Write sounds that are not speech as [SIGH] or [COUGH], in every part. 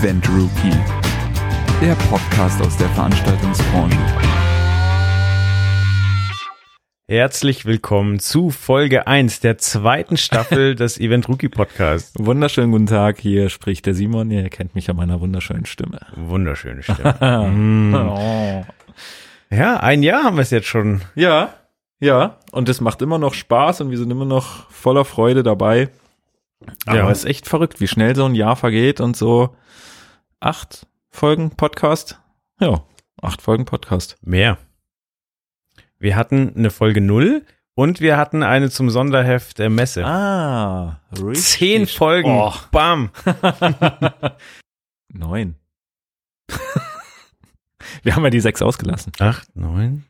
Event Rookie, der Podcast aus der Veranstaltungsbranche. Herzlich willkommen zu Folge 1 der zweiten Staffel [LAUGHS] des Event Rookie Podcasts. Wunderschönen guten Tag, hier spricht der Simon, ihr kennt mich an meiner wunderschönen Stimme. Wunderschöne [LAUGHS] Stimme. mm. oh. Ja, ein Jahr haben wir es jetzt schon. Ja, ja, und es macht immer noch Spaß und wir sind immer noch voller Freude dabei. Aber Ja. es ist echt verrückt, wie schnell so ein Jahr vergeht und so acht Folgen Podcast. Ja, acht Folgen Podcast. Mehr. Wir hatten eine Folge 0 und wir hatten eine zum Sonderheft der Messe. Ah, richtig. Zehn Folgen. Oh, Bam. [LAUGHS] neun. [LAUGHS] wir haben ja die sechs ausgelassen, Acht, neun.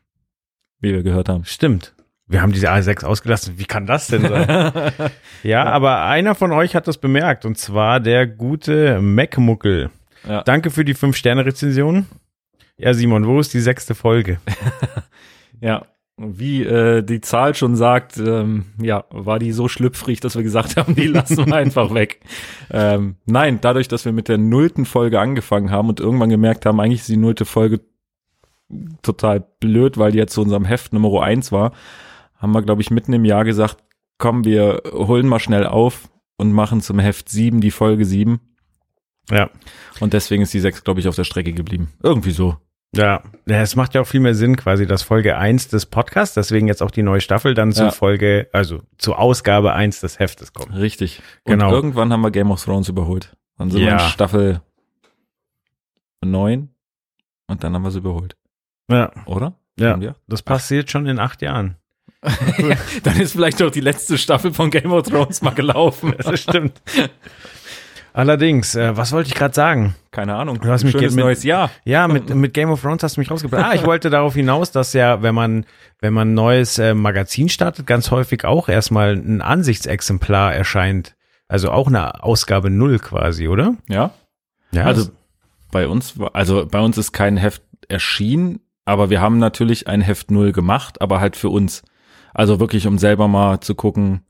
wie wir gehört haben. Stimmt. Wir haben diese A6 ausgelassen. Wie kann das denn sein? [LAUGHS] ja, aber einer von euch hat das bemerkt und zwar der gute Macmuckel. Ja. Danke für die 5-Sterne-Rezension. Ja, Simon, wo ist die sechste Folge? [LAUGHS] Ja, wie äh, die Zahl schon sagt, ähm, ja, war die so schlüpfrig, dass wir gesagt haben, die lassen wir einfach weg. [LAUGHS] Ähm, nein, dadurch, dass wir mit der nullten Folge angefangen haben und irgendwann gemerkt haben, eigentlich ist die nullte Folge total blöd, weil die jetzt zu unserem Heft Nummer eins war, haben wir, glaube ich, mitten im Jahr gesagt, komm, wir holen mal schnell auf und machen zum Heft sieben die Folge sieben. Ja. Und deswegen ist die sechs, glaube ich, auf der Strecke geblieben. Irgendwie so. Ja, es macht ja auch viel mehr Sinn, quasi, dass Folge 1 des Podcasts, deswegen jetzt auch die neue Staffel, dann zu Ja. Folge, also zur Ausgabe 1 des Heftes kommt. Richtig. Genau. Und irgendwann haben wir Game of Thrones überholt. Dann sind wir Ja. in Staffel 9 und dann haben wir sie überholt. Ja, Oder? ja. Wir? Das passiert schon in acht Jahren. [LAUGHS] dann ist vielleicht auch die letzte Staffel von Game of Thrones mal gelaufen. [LAUGHS] Das stimmt. Allerdings, äh, was wollte ich gerade sagen? Keine Ahnung. Du hast mich Schönes mit- neues Jahr. Ja, mit, mit Game of Thrones hast du mich rausgebracht. Ah, ich wollte [LAUGHS] darauf hinaus, dass ja, wenn man, wenn man ein neues äh, Magazin startet, ganz häufig auch erstmal ein Ansichtsexemplar erscheint. Also auch eine Ausgabe null quasi, oder? Ja. Ja, Also bei uns, also bei uns ist kein Heft erschienen, aber wir haben natürlich ein Heft null gemacht, aber halt für uns. Also wirklich, um selber mal zu gucken,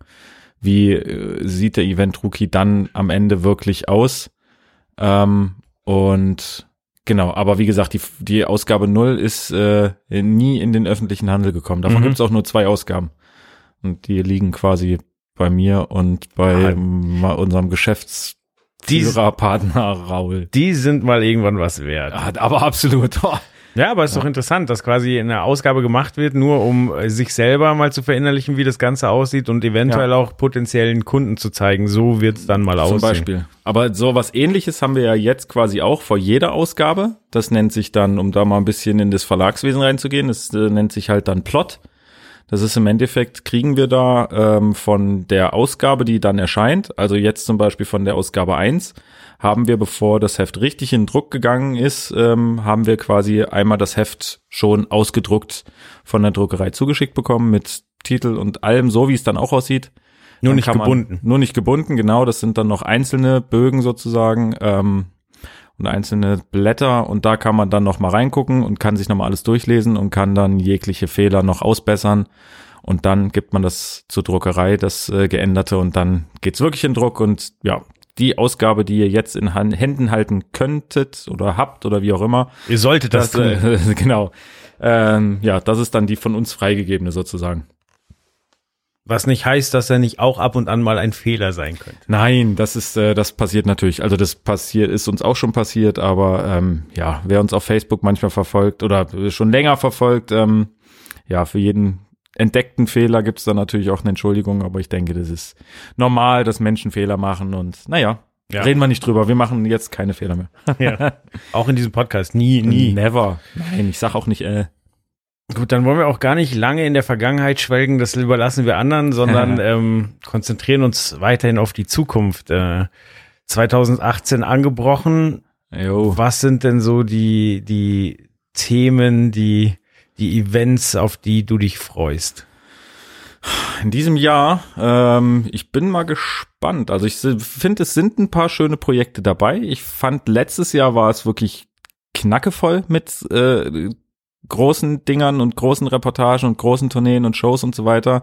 wie äh, sieht der Event Rookie dann am Ende wirklich aus. Ähm, und genau, aber wie gesagt, die, die Ausgabe null ist äh, nie in den öffentlichen Handel gekommen. Davon Mhm. gibt's auch nur zwei Ausgaben. Und die liegen quasi bei mir und bei Ah. unserem Geschäftsführer, Partner Raul. die sind mal irgendwann was wert. Aber absolut. [LAUGHS] Ja, aber es ist doch interessant, dass quasi eine Ausgabe gemacht wird, nur um äh, sich selber mal zu verinnerlichen, wie das Ganze aussieht und eventuell Ja. auch potenziellen Kunden zu zeigen. So wird's dann mal Zum aussehen. Beispiel. Aber so was ähnliches haben wir ja jetzt quasi auch vor jeder Ausgabe. Das nennt sich dann, um da mal ein bisschen in das Verlagswesen reinzugehen, das äh, nennt sich halt dann Plot. Das ist im Endeffekt, kriegen wir da ähm, von der Ausgabe, die dann erscheint, also jetzt zum Beispiel von der Ausgabe 1, haben wir, bevor das Heft richtig in Druck gegangen ist, ähm, haben wir quasi einmal das Heft schon ausgedruckt von der Druckerei zugeschickt bekommen mit Titel und allem, so wie es dann auch aussieht. Nur Dann nicht man- gebunden. Nur nicht gebunden, genau. Das sind dann noch einzelne Bögen sozusagen ähm, und einzelne Blätter und da kann man dann noch mal reingucken und kann sich noch mal alles durchlesen und kann dann jegliche Fehler noch ausbessern und dann gibt man das zur Druckerei, das äh, geänderte und dann geht's wirklich in Druck und ja, die Ausgabe, die ihr jetzt in Han Händen halten könntet oder habt oder wie auch immer, Ihr solltet das, tun. äh, [LAUGHS] genau. Ähm, ja, das ist dann die von uns freigegebene sozusagen. Was nicht heißt, dass er nicht auch ab und an mal ein Fehler sein könnte. Nein, das ist, äh, das passiert natürlich. Also das passiert, ist uns auch schon passiert, aber ähm, ja, wer uns auf Facebook manchmal verfolgt oder schon länger verfolgt, ähm, ja, für jeden entdeckten Fehler gibt's da natürlich auch eine Entschuldigung, aber ich denke, das ist normal, dass Menschen Fehler machen und naja, Ja. reden wir nicht drüber. Wir machen jetzt keine Fehler mehr. Ja. [LAUGHS] Auch in diesem Podcast. Nie, nie. Never. Nein, ich sag auch nicht, äh, Gut, dann wollen wir auch gar nicht lange in der Vergangenheit schwelgen, das überlassen wir anderen, sondern [LAUGHS] ähm, konzentrieren uns weiterhin auf die Zukunft. Äh, 2018 angebrochen. jo. Was sind denn so die, die Themen, die, die Events, auf die du dich freust? in diesem Jahr, ähm, ich bin mal gespannt. Also ich finde, es sind ein paar schöne Projekte dabei. Ich fand, letztes Jahr war es wirklich knackevoll mit äh, großen Dingern und großen Reportagen und großen Tourneen und Shows und so weiter.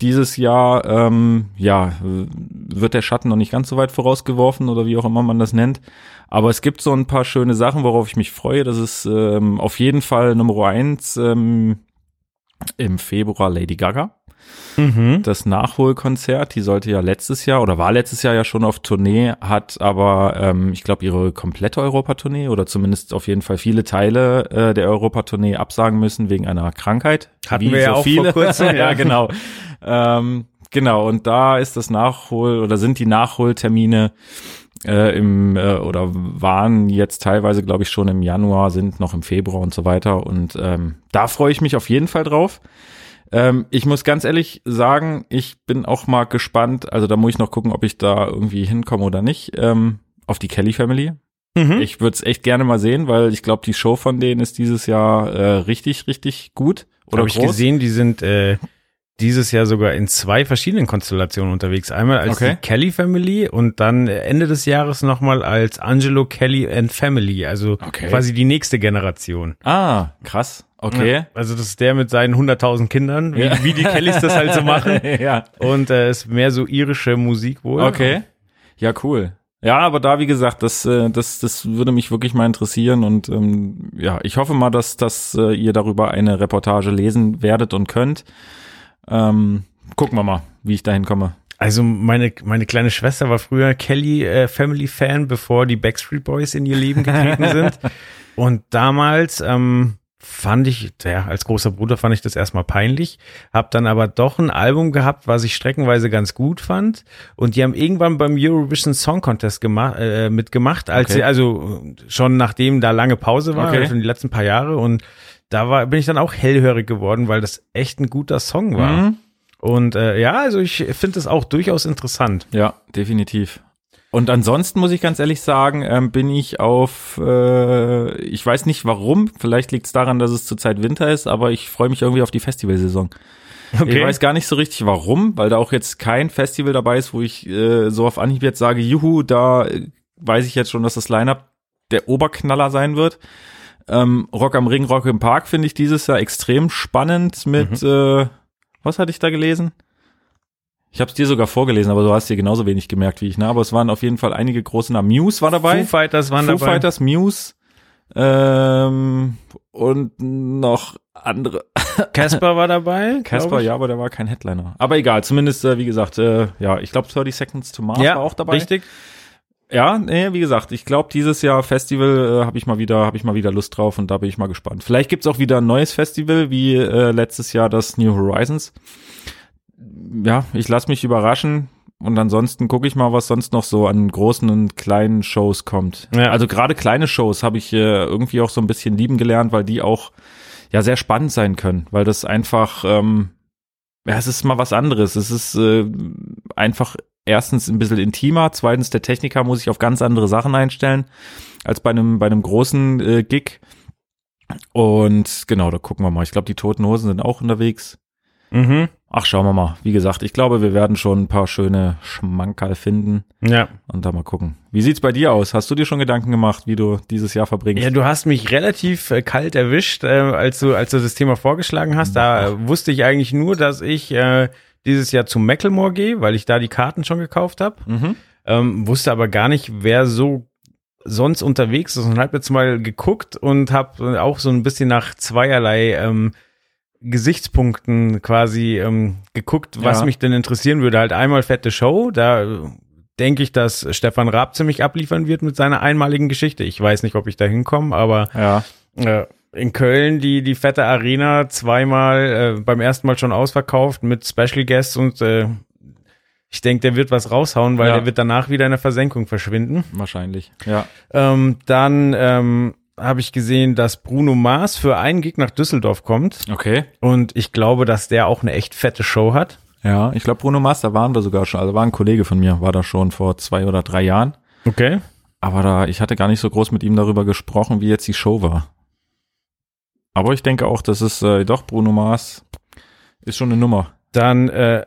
Dieses Jahr, ähm, ja, wird der Schatten noch nicht ganz so weit vorausgeworfen oder wie auch immer man das nennt. Aber es gibt so ein paar schöne Sachen, worauf ich mich freue. Das ist ähm, auf jeden Fall Nummer eins ähm, im Februar Lady Gaga. Mhm. Das Nachholkonzert, die sollte ja letztes Jahr oder war letztes Jahr ja schon auf Tournee, hat aber, ähm, ich glaube, ihre komplette Europatournee oder zumindest auf jeden Fall viele Teile äh, der Europatournee absagen müssen wegen einer Krankheit. Hatten wir ja auch vor kurzem, [LAUGHS] ja, ja. genau. ähm, genau, und da ist das Nachhol oder sind die Nachholtermine äh, im äh, oder waren jetzt teilweise, glaube ich, schon im Januar, sind noch im Februar und so weiter. Und ähm, da freue ich mich auf jeden Fall drauf. Ähm, ich muss ganz ehrlich sagen, ich bin auch mal gespannt. Also da muss ich noch gucken, ob ich da irgendwie hinkomme oder nicht. Ähm, auf die Kelly Family. Mhm. Ich würde es echt gerne mal sehen, weil ich glaube, die Show von denen ist dieses Jahr äh, richtig, richtig gut. Oder Habe ich gesehen, die sind äh, dieses Jahr sogar in zwei verschiedenen Konstellationen unterwegs. Einmal als Okay. die Kelly Family und dann Ende des Jahres nochmal als Angelo Kelly and Family, also Okay. quasi die nächste Generation. Ah, krass. Okay. Ja, also das ist der mit seinen 100.000 Kindern, wie, Ja. wie die Kellys das halt so [LAUGHS] machen. ja. Und äh, ist mehr so irische Musik wohl. Okay. Ja, cool. Ja, aber da, wie gesagt, das, äh, das, das würde mich wirklich mal interessieren und ähm, ja, ich hoffe mal, dass, dass äh, ihr darüber eine Reportage lesen werdet und könnt. Ähm, gucken wir mal, wie ich dahin komme. Also meine, meine kleine Schwester war früher Kelly äh, Family Fan, bevor die Backstreet Boys in ihr Leben getreten [LAUGHS] sind. Und damals ähm, fand ich, ja, als großer Bruder fand ich das erstmal peinlich, hab dann aber doch ein Album gehabt, was ich streckenweise ganz gut fand. Und die haben irgendwann beim Eurovision Song Contest gemacht, äh, mitgemacht, als Okay. sie, also schon nachdem da lange Pause war, Okay. also in die letzten paar Jahre. Und da war, bin ich dann auch hellhörig geworden, weil das echt ein guter Song war. Mhm. Und äh, ja, also ich finde es auch durchaus interessant. Ja, definitiv. Und ansonsten muss ich ganz ehrlich sagen, ähm, bin ich auf, äh, ich weiß nicht warum, vielleicht liegt es daran, dass es zurzeit Winter ist, aber ich freue mich irgendwie auf die Festivalsaison. Ich weiß gar nicht so richtig warum, weil da auch jetzt kein Festival dabei ist, wo ich äh, so auf Anhieb jetzt sage, juhu, da äh, weiß ich jetzt schon, dass das Line-Up der Oberknaller sein wird. Ähm, Rock am Ring, Rock im Park finde ich dieses Jahr extrem spannend mit, äh, was hatte ich da gelesen? Ich habe es dir sogar vorgelesen, aber du hast dir genauso wenig gemerkt wie ich, ne? Aber es waren auf jeden Fall einige große Namen. Muse war dabei. Foo Fighters waren Foo dabei. Fighters, Muse ähm, und noch andere. Casper war dabei. [LAUGHS] Casper, ja, aber der war kein Headliner. Aber egal, zumindest, äh, wie gesagt, äh, ja, ich glaube 30 Seconds to Mars Ja, war auch dabei. Richtig. Ja, nee, wie gesagt, ich glaube, dieses Jahr Festival äh, habe ich mal wieder, habe ich mal wieder Lust drauf und da bin ich mal gespannt. Vielleicht gibt's auch wieder ein neues Festival, wie äh, letztes Jahr das New Horizons. Ja, ich lasse mich überraschen und ansonsten gucke ich mal, was sonst noch so an großen und kleinen Shows kommt. Ja. Also gerade kleine Shows habe ich äh, irgendwie auch so ein bisschen lieben gelernt, weil die auch ja sehr spannend sein können, weil das einfach ähm, ja, es ist mal was anderes. Es ist äh, einfach erstens ein bisschen intimer, zweitens der Techniker muss sich auf ganz andere Sachen einstellen als bei einem bei einem großen äh, Gig. Und genau, da gucken wir mal. Ich glaube, die Toten Hosen sind auch unterwegs. Mhm. Ach, schauen wir mal. Wie gesagt, ich glaube, wir werden schon ein paar schöne Schmankerl finden Ja. und da mal gucken. Wie sieht's bei dir aus? Hast du dir schon Gedanken gemacht, wie du dieses Jahr verbringst? Ja, du hast mich relativ äh, kalt erwischt, äh, als du als du das Thema vorgeschlagen hast. Da äh, wusste ich eigentlich nur, dass ich äh, dieses Jahr zum Macklemore gehe, weil ich da die Karten schon gekauft habe. Mhm. Ähm, wusste aber gar nicht, wer so sonst unterwegs ist und habe jetzt mal geguckt und habe auch so ein bisschen nach zweierlei ähm, Gesichtspunkten quasi ähm, geguckt, was Ja. mich denn interessieren würde. Halt einmal fette Show, da äh, denke ich, dass Stefan Raab ziemlich abliefern wird mit seiner einmaligen Geschichte. Ich weiß nicht, ob ich da hinkomme, aber Ja. äh, in Köln die die fette Arena zweimal äh, beim ersten Mal schon ausverkauft mit Special Guests und äh, ich denke, der wird was raushauen, weil Ja. der wird danach wieder in der Versenkung verschwinden. Wahrscheinlich. Ja. Ähm, dann ähm, habe ich gesehen, dass Bruno Mars für einen Gig nach Düsseldorf kommt Okay. und ich glaube, dass der auch eine echt fette Show hat. Ja, ich glaube, Bruno Mars, da waren wir sogar schon. Also war ein Kollege von mir, war da schon vor zwei oder drei Jahren. Okay. Aber da, ich hatte gar nicht so groß mit ihm darüber gesprochen, wie jetzt die Show war. Aber ich denke auch, das ist äh, doch Bruno Mars ist schon eine Nummer. Dann äh,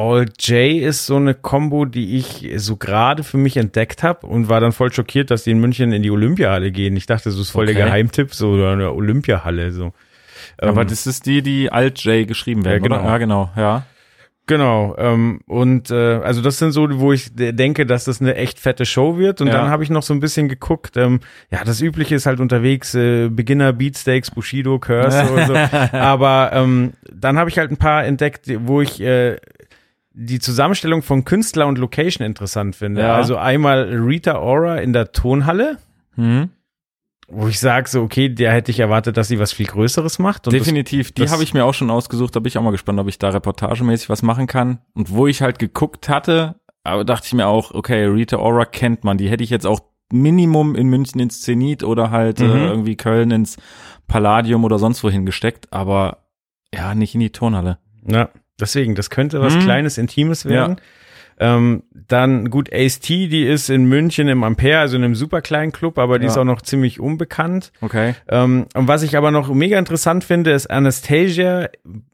All J ist so eine Combo, die ich so gerade für mich entdeckt habe und war dann voll schockiert, dass die in München in die Olympiahalle gehen. Ich dachte, so ist voll der Okay. Geheimtipp, so eine Olympiahalle. So. Aber Ähm, das ist die, die Alt-J geschrieben werden, Ja, genau. oder? Ja, genau, ja. Genau, ähm, und äh, also das sind so, wo ich de- denke, dass das eine echt fette Show wird. Und Ja. dann habe ich noch so ein bisschen geguckt. Ähm, ja, das Übliche ist halt unterwegs, äh, Beginner, Beatsteaks, Bushido, Curse und so. [LAUGHS] Aber ähm, dann habe ich halt ein paar entdeckt, wo ich äh, die Zusammenstellung von Künstler und Location interessant finde. Ja. Also einmal Rita Ora in der Tonhalle, Hm. wo ich sage so, okay, der hätte ich erwartet, dass sie was viel Größeres macht. Und das- Definitiv, die das- habe ich mir auch schon ausgesucht, da bin ich auch mal gespannt, ob ich da reportagemäßig was machen kann. Und wo ich halt geguckt hatte, aber dachte ich mir auch, okay, Rita Ora kennt man, die hätte ich jetzt auch Minimum in München ins Zenit oder halt Mhm. äh, irgendwie Köln ins Palladium oder sonst wohin gesteckt, aber ja, nicht in die Turnhalle. Ja, deswegen, das könnte was Hm. Kleines, Intimes werden. Ähm, dann gut, Ace T, die ist in München im Ampere, also in einem super kleinen Club, aber die Ja. ist auch noch ziemlich unbekannt. Okay. Ähm, und was ich aber noch mega interessant finde, ist Anastasia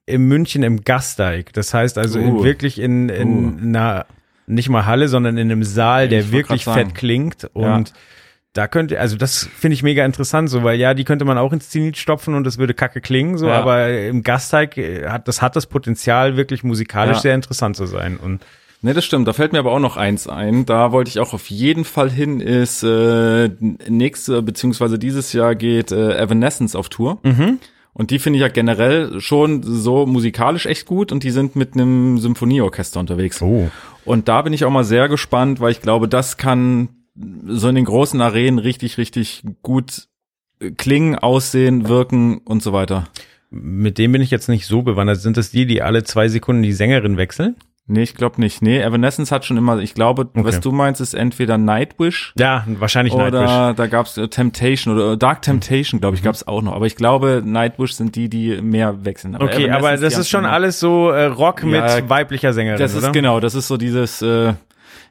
in München im Gasteig. Das heißt also in, Uh. wirklich in, in Uh. einer, nicht mal Halle, sondern in einem Saal, der wirklich fett klingt. Ja. Da könnte, also das finde ich mega interessant, so, weil ja, die könnte man auch ins Zenit stopfen und das würde kacke klingen, so, Ja. aber im Gasteig äh, hat, das hat das Potenzial, wirklich musikalisch Ja. sehr interessant zu sein. Und Ne, das stimmt. Da fällt mir aber auch noch eins ein. Da wollte ich auch auf jeden Fall hin. Ist äh, nächste beziehungsweise dieses Jahr geht äh, Evanescence auf Tour. Und die finde ich ja generell schon so musikalisch echt gut und die sind mit einem Symphonieorchester unterwegs. oh. Und da bin ich auch mal sehr gespannt, weil ich glaube, das kann so in den großen Arenen richtig, richtig gut äh, klingen, aussehen, wirken und so weiter. Mit dem bin ich jetzt nicht so bewandert. Sind das die, die alle zwei Sekunden die Sängerin wechseln? Nee, ich glaube nicht. Nee, Evanescence hat schon immer, ich glaube, was du meinst, ist entweder Nightwish Ja, wahrscheinlich Nightwish. Oder da gab's äh, Temptation oder Dark Temptation, glaube ich, gab's auch noch. Aber ich glaube, Nightwish sind die, die mehr wechseln. Okay, Evanescence, aber das ist schon alles so äh, Rock Ja, mit weiblicher Sängerin, Das ist oder? genau, das ist so dieses, äh,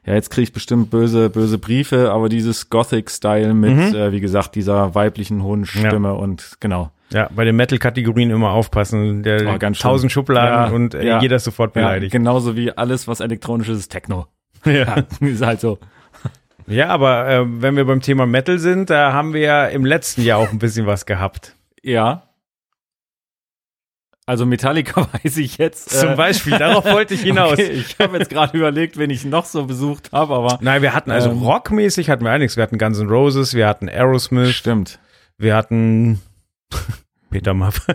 ja, jetzt kriege ich bestimmt böse, böse Briefe, aber dieses Gothic-Style mit, Mhm. äh, wie gesagt, dieser weiblichen hohen Stimme und genau. Ja, bei den Metal-Kategorien immer aufpassen. Der Oh, ganz schlimm. tausend Schubladen Ja, und äh, ja. jeder ist sofort Ja, beleidigt. genauso wie alles, was elektronisch ist, ist Techno. [LAUGHS] Ja, [LAUGHS] ist halt so. ja aber äh, wenn wir beim Thema Metal sind, da haben wir ja im letzten Jahr auch ein bisschen was gehabt. Ja. Also Metallica [LAUGHS] weiß ich jetzt. Zum äh, Beispiel, darauf wollte ich [LAUGHS] hinaus. Okay, ich habe jetzt gerade überlegt, wen ich noch so besucht habe, aber Nein, wir hatten also Ähm. rockmäßig hatten wir einiges. Wir hatten Guns N' Roses, wir hatten Aerosmith, stimmt. wir hatten [LAUGHS] Peter Maff.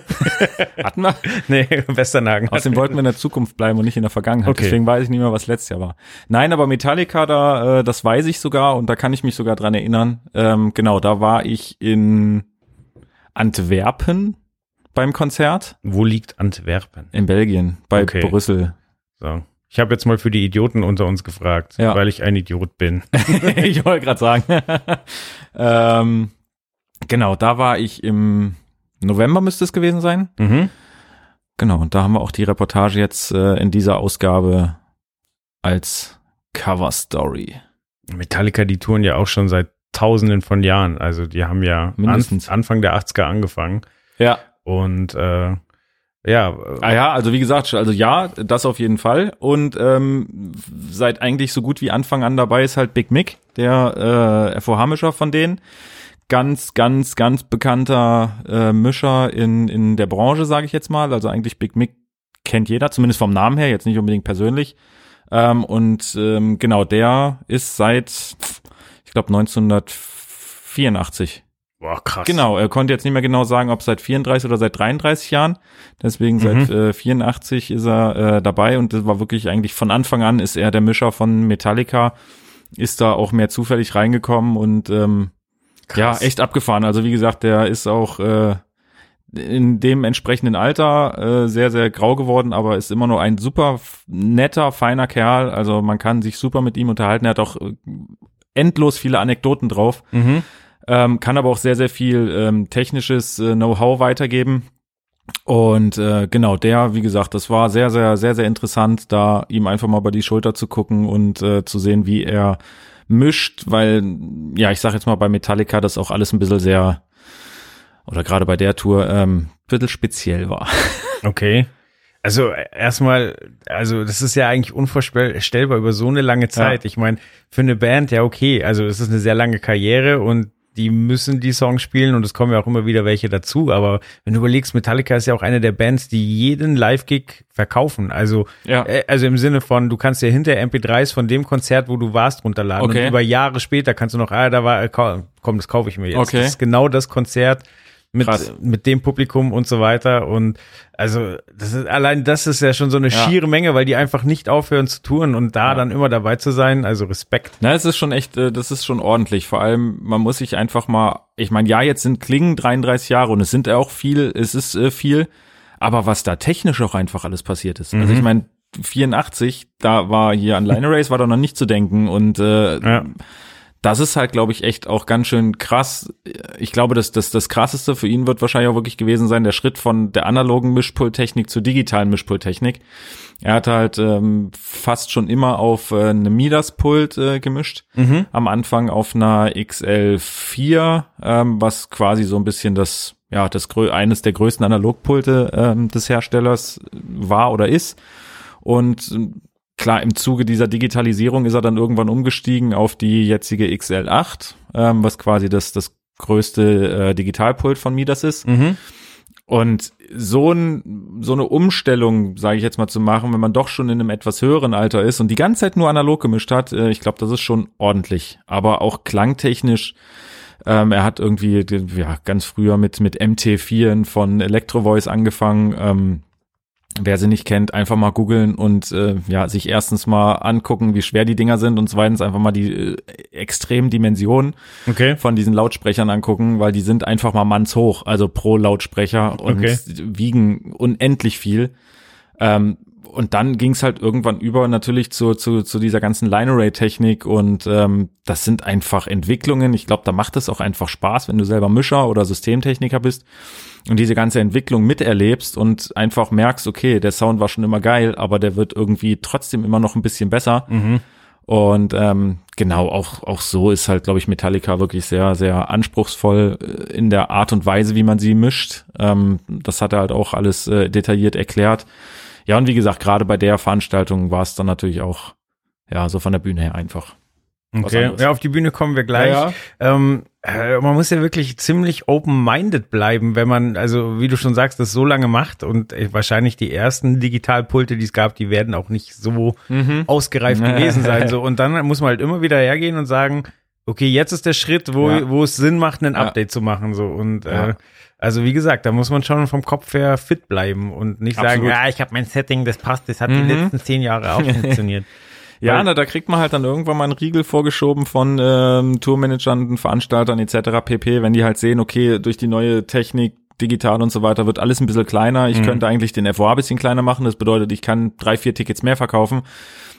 Hatten wir? nee, Westernhagen. Außerdem wollten wir in der Zukunft bleiben und nicht in der Vergangenheit. Okay. Deswegen weiß ich nicht mehr, was letztes Jahr war. Nein, aber Metallica, da, äh, das weiß ich sogar und da kann ich mich sogar dran erinnern. Ähm, genau, da war ich in Antwerpen beim Konzert Wo liegt Antwerpen? in Belgien, bei Okay. Brüssel. So. Ich habe jetzt mal für die Idioten unter uns gefragt, Ja. weil ich ein Idiot bin. [LAUGHS] ich wollte gerade sagen. [LAUGHS] ähm, genau, da war ich im November müsste es gewesen sein. Mhm. Genau, und da haben wir auch die Reportage jetzt äh, in dieser Ausgabe als Cover Story. Metallica, die touren ja auch schon seit tausenden von Jahren. Also die haben ja Mindestens. An, Anfang der 80er angefangen. Ja. Und äh, ja, äh, Ah ja, also wie gesagt, also ja, das auf jeden Fall. Und ähm, seit eigentlich so gut wie Anfang an dabei ist halt Big Mick, der äh, FOH-Mischer von denen. Ganz, ganz, ganz bekannter äh, Mischer in, in der Branche, sage ich jetzt mal. Also eigentlich Big Mick kennt jeder, zumindest vom Namen her, jetzt nicht unbedingt persönlich. Ähm, und ähm, genau, der ist seit, ich glaube, 1984 boah, krass. Genau, er konnte jetzt nicht mehr genau sagen, ob seit 34 oder seit 33 Jahren. Deswegen seit äh, 84 ist er äh, dabei und das war wirklich eigentlich von Anfang an ist er der Mischer von Metallica, ist da auch mehr zufällig reingekommen und ähm, ja, echt abgefahren. Also wie gesagt, der ist auch äh, in dem entsprechenden Alter äh, sehr, sehr grau geworden, aber ist immer noch ein super netter, feiner Kerl. Also man kann sich super mit ihm unterhalten. Er hat auch äh, endlos viele Anekdoten drauf Mhm. Ähm, kann aber auch sehr, sehr viel ähm, technisches äh, Know-how weitergeben. Und äh, genau, der, wie gesagt, das war sehr, sehr, sehr, sehr interessant, da ihm einfach mal über die Schulter zu gucken und äh, zu sehen, wie er mischt, weil, ja, ich sag jetzt mal bei Metallica, das auch alles ein bisschen sehr, oder gerade bei der Tour, ähm, ein bisschen speziell war. [LAUGHS] Okay. Also äh, erstmal, also das ist ja eigentlich unvorstellbar über so eine lange Zeit. Ja. Ich meine, für eine Band, ja okay, also es ist eine sehr lange Karriere und die müssen die Songs spielen und es kommen ja auch immer wieder welche dazu. Aber wenn du überlegst, Metallica ist ja auch eine der Bands, die jeden Live-Gig verkaufen. Also, Ja. äh, also im Sinne von, du kannst dir hinter MP3s von dem Konzert, wo du warst, runterladen. Okay. Und über Jahre später kannst du noch, ah, da war, äh, komm, komm, das kaufe ich mir jetzt. Okay. Das ist genau das Konzert mit, Krass. mit dem Publikum und so weiter. Und also, das ist, allein das ist ja schon so eine Ja. schiere Menge, weil die einfach nicht aufhören zu touren und da dann immer dabei zu sein. Also Respekt. Na, es ist schon echt, äh, das ist schon ordentlich. Vor allem, man muss sich einfach mal, ich meine, ja, jetzt sind Klingen 33 Jahre und es sind ja auch viel, es ist äh, viel, aber was da technisch auch einfach alles passiert ist. Also ich meine, 84, da war hier an Line Race war da noch nicht zu denken und äh, Ja. Das ist halt, glaube ich, echt auch ganz schön krass. Ich glaube, dass das, das krasseste für ihn wird wahrscheinlich auch wirklich gewesen sein, der Schritt von der analogen Mischpulttechnik zur digitalen Mischpulttechnik. Er hat halt ähm, fast schon immer auf äh, eine Midas-Pult äh, gemischt. Am Anfang auf einer XL4, ähm, was quasi so ein bisschen das, ja, das eines der größten Analogpulte ähm, des Herstellers war oder ist. Und klar, im Zuge dieser Digitalisierung ist er dann irgendwann umgestiegen auf die jetzige XL8, ähm, was quasi das, das größte äh, Digitalpult von Midas ist. Und so, ein, so eine Umstellung, sage ich jetzt mal, zu machen, wenn man doch schon in einem etwas höheren Alter ist und die ganze Zeit nur analog gemischt hat, äh, ich glaube, das ist schon ordentlich. Aber auch klangtechnisch, ähm, er hat irgendwie ja ganz früher mit mit MT4 von Electro Voice angefangen. Ähm, Wer sie nicht kennt, einfach mal googeln und äh, ja, sich erstens mal angucken, wie schwer die Dinger sind und zweitens einfach mal die äh, extremen Dimensionen Okay. von diesen Lautsprechern angucken, weil die sind einfach mal mannshoch, also pro Lautsprecher und Okay. wiegen unendlich viel. Ähm, und dann ging es halt irgendwann über natürlich zu, zu, zu dieser ganzen Line-Array-Technik und ähm, das sind einfach Entwicklungen. Ich glaube, da macht es auch einfach Spaß, wenn du selber Mischer oder Systemtechniker bist und diese ganze Entwicklung miterlebst und einfach merkst, okay, der Sound war schon immer geil, aber der wird irgendwie trotzdem immer noch ein bisschen besser. Und ähm, genau, auch, auch so ist halt, glaube ich, Metallica wirklich sehr, sehr anspruchsvoll äh, in der Art und Weise, wie man sie mischt. Ähm, das hat er halt auch alles äh, detailliert erklärt. Ja, und wie gesagt, gerade bei der Veranstaltung war es dann natürlich auch, ja, so von der Bühne her einfach. Okay, ja, auf die Bühne kommen wir gleich. Ja, Ähm, äh, man muss ja wirklich ziemlich open-minded bleiben, wenn man, also wie du schon sagst, das so lange macht und äh, wahrscheinlich die ersten Digitalpulte, die es gab, die werden auch nicht so Mhm. ausgereift gewesen sein. [LAUGHS] So und dann muss man halt immer wieder hergehen und sagen, okay, jetzt ist der Schritt, wo, Ja. wo es Sinn macht, ein Ja. Update zu machen. So und Ja. äh, also wie gesagt, da muss man schon vom Kopf her fit bleiben und nicht sagen, Absolut. ja, ich habe mein Setting, das passt, das hat Mhm. die letzten zehn Jahre auch [LAUGHS] funktioniert. Ja, Weil- na, da kriegt man halt dann irgendwann mal einen Riegel vorgeschoben von ähm, Tourmanagern, Veranstaltern etc. pp, wenn die halt sehen, okay, durch die neue Technik, digital und so weiter, wird alles ein bisschen kleiner. Ich könnte eigentlich den FOA ein bisschen kleiner machen. Das bedeutet, ich kann drei, vier Tickets mehr verkaufen.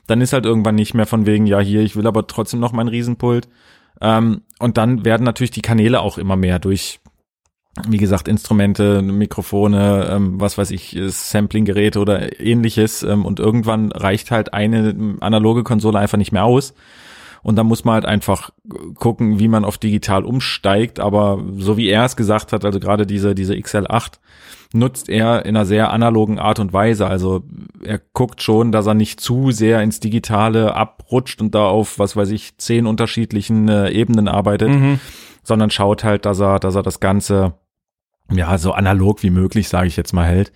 Dann ist halt irgendwann nicht mehr von wegen, ja, hier, ich will aber trotzdem noch mein Riesenpult. Ähm, und dann werden natürlich die Kanäle auch immer mehr durch wie gesagt, Instrumente, Mikrofone, ähm, was weiß ich, äh, Sampling-Geräte oder ähnliches. Ähm, und irgendwann reicht halt eine analoge Konsole einfach nicht mehr aus. Und dann muss man halt einfach gucken, wie man auf digital umsteigt. Aber so wie er es gesagt hat, also gerade diese, diese XL8 nutzt er in einer sehr analogen Art und Weise. Also er guckt schon, dass er nicht zu sehr ins Digitale abrutscht und da auf, was weiß ich, zehn unterschiedlichen äh, Ebenen arbeitet, sondern schaut halt, dass er, dass er das Ganze ja, so analog wie möglich, sage ich jetzt mal, hält.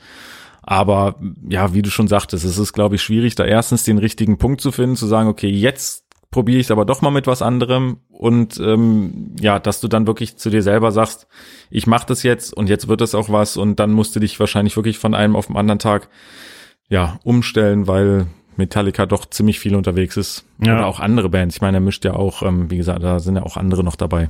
Aber ja, wie du schon sagtest, es ist, glaube ich, schwierig, da erstens den richtigen Punkt zu finden, zu sagen, okay, jetzt probiere ich aber doch mal mit was anderem und ähm, ja, dass du dann wirklich zu dir selber sagst, ich mache das jetzt und jetzt wird es auch was und dann musst du dich wahrscheinlich wirklich von einem auf den anderen Tag ja umstellen, weil Metallica doch ziemlich viel unterwegs ist Ja. oder auch andere Bands. Ich meine, er mischt ja auch, ähm, wie gesagt, da sind ja auch andere noch dabei.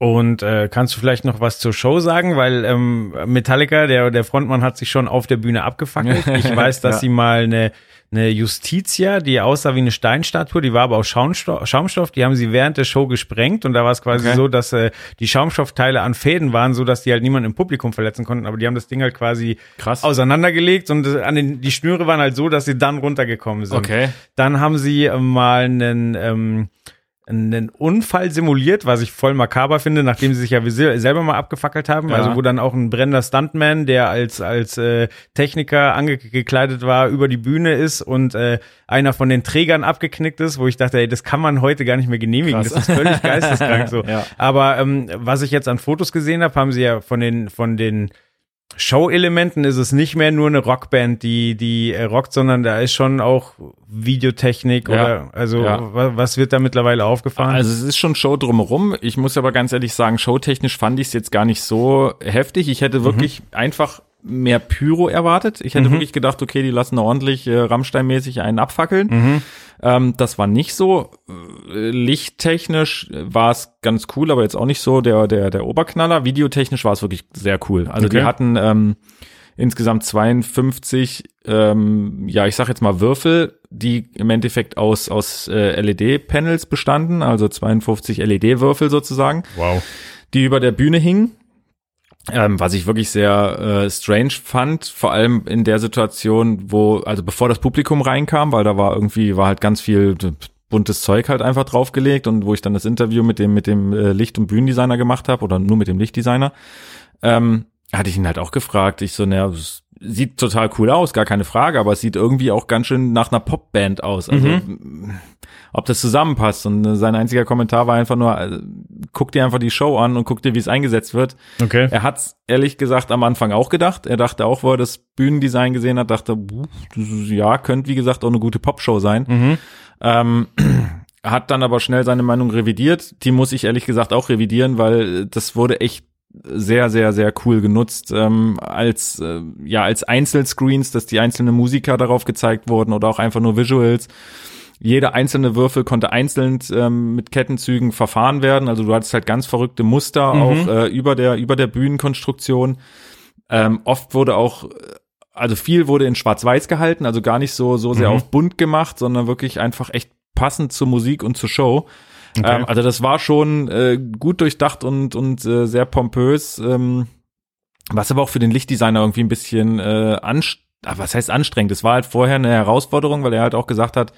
Und äh, kannst du vielleicht noch was zur Show sagen? Weil ähm, Metallica, der, der Frontmann, hat sich schon auf der Bühne abgefackelt. [LAUGHS] Ich weiß, dass Ja. sie mal eine, eine Justitia, die aussah wie eine Steinstatue, die war aber aus Schaumstoff, Schaumstoff, die haben sie während der Show gesprengt und da war es quasi Okay. so, dass äh, die Schaumstoffteile an Fäden waren, so dass die halt niemand im Publikum verletzen konnten, aber die haben das Ding halt quasi Krass. auseinandergelegt und äh, an den, die Schnüre waren halt so, dass sie dann runtergekommen sind. Okay. Dann haben sie äh, mal einen, ähm, einen Unfall simuliert, was ich voll makaber finde, nachdem sie sich ja selber mal abgefackelt haben. Ja. Also wo dann auch ein brennender Stuntman, der als als äh, Techniker angekleidet war, über die Bühne ist und äh, einer von den Trägern abgeknickt ist, wo ich dachte, ey, das kann man heute gar nicht mehr genehmigen. Krass. Das ist völlig [LAUGHS] geisteskrank so. Ja. Aber ähm, was ich jetzt an Fotos gesehen habe, haben sie ja von den von den Show-Elementen ist es nicht mehr nur eine Rockband, die die äh, rockt, sondern da ist schon auch Videotechnik Ja. oder also Ja. wa- was wird da mittlerweile aufgefahren? Also es ist schon Show drumherum. Ich muss aber ganz ehrlich sagen, showtechnisch fand ich es jetzt gar nicht so heftig. Ich hätte wirklich einfach mehr Pyro erwartet. Ich hätte wirklich gedacht, okay, die lassen da ordentlich äh, Rammstein-mäßig einen abfackeln. Ähm, das war nicht so. Äh, Lichttechnisch war es ganz cool, aber jetzt auch nicht so der, der, der Oberknaller. Videotechnisch war es wirklich sehr cool. Also die Okay. hatten ähm, insgesamt 52, ähm, ja, ich sag jetzt mal Würfel, die im Endeffekt aus, aus äh, LED-Panels bestanden, also 52 LED-Würfel sozusagen, wow. die über der Bühne hingen. Ähm, was ich wirklich sehr äh, strange fand, vor allem in der Situation, wo, also bevor das Publikum reinkam, weil da war irgendwie, war halt ganz viel buntes Zeug halt einfach draufgelegt und wo ich dann das Interview mit dem, mit dem äh, Licht- und Bühnendesigner gemacht habe oder nur mit dem Lichtdesigner, ähm, hatte ich ihn halt auch gefragt. Ich so, naja, sieht total cool aus, gar keine Frage, aber es sieht irgendwie auch ganz schön nach einer Popband aus. Also, ob das zusammenpasst. Und äh, sein einziger Kommentar war einfach nur, äh, guck dir einfach die Show an und guck dir, wie es eingesetzt wird. Okay. Er hat's ehrlich gesagt am Anfang auch gedacht. Er dachte auch, wo er das Bühnendesign gesehen hat, dachte, "Puh, das ist- ja, könnte wie gesagt auch eine gute Popshow sein. Mhm. Ähm, [CLEARS THROAT] hat dann aber schnell seine Meinung revidiert. Die muss ich ehrlich gesagt auch revidieren, weil das wurde echt sehr, sehr, sehr cool genutzt ähm, als äh, ja als Einzelscreens, dass die einzelnen Musiker darauf gezeigt wurden oder auch einfach nur Visuals. Jeder einzelne Würfel konnte einzeln ähm, mit Kettenzügen verfahren werden. Also du hattest halt ganz verrückte Muster Mhm. auch äh, über der über der Bühnenkonstruktion. Ähm, oft wurde auch äh, also viel wurde in Schwarz-Weiß gehalten, also gar nicht so so sehr Mhm. auf bunt gemacht, sondern wirklich einfach echt passend zur Musik und zur Show. Okay. Ähm, also das war schon äh, gut durchdacht und und äh, sehr pompös, ähm, was aber auch für den Lichtdesigner irgendwie ein bisschen äh, anst ah, was heißt anstrengend? Es war halt vorher eine Herausforderung, weil er halt auch gesagt hat,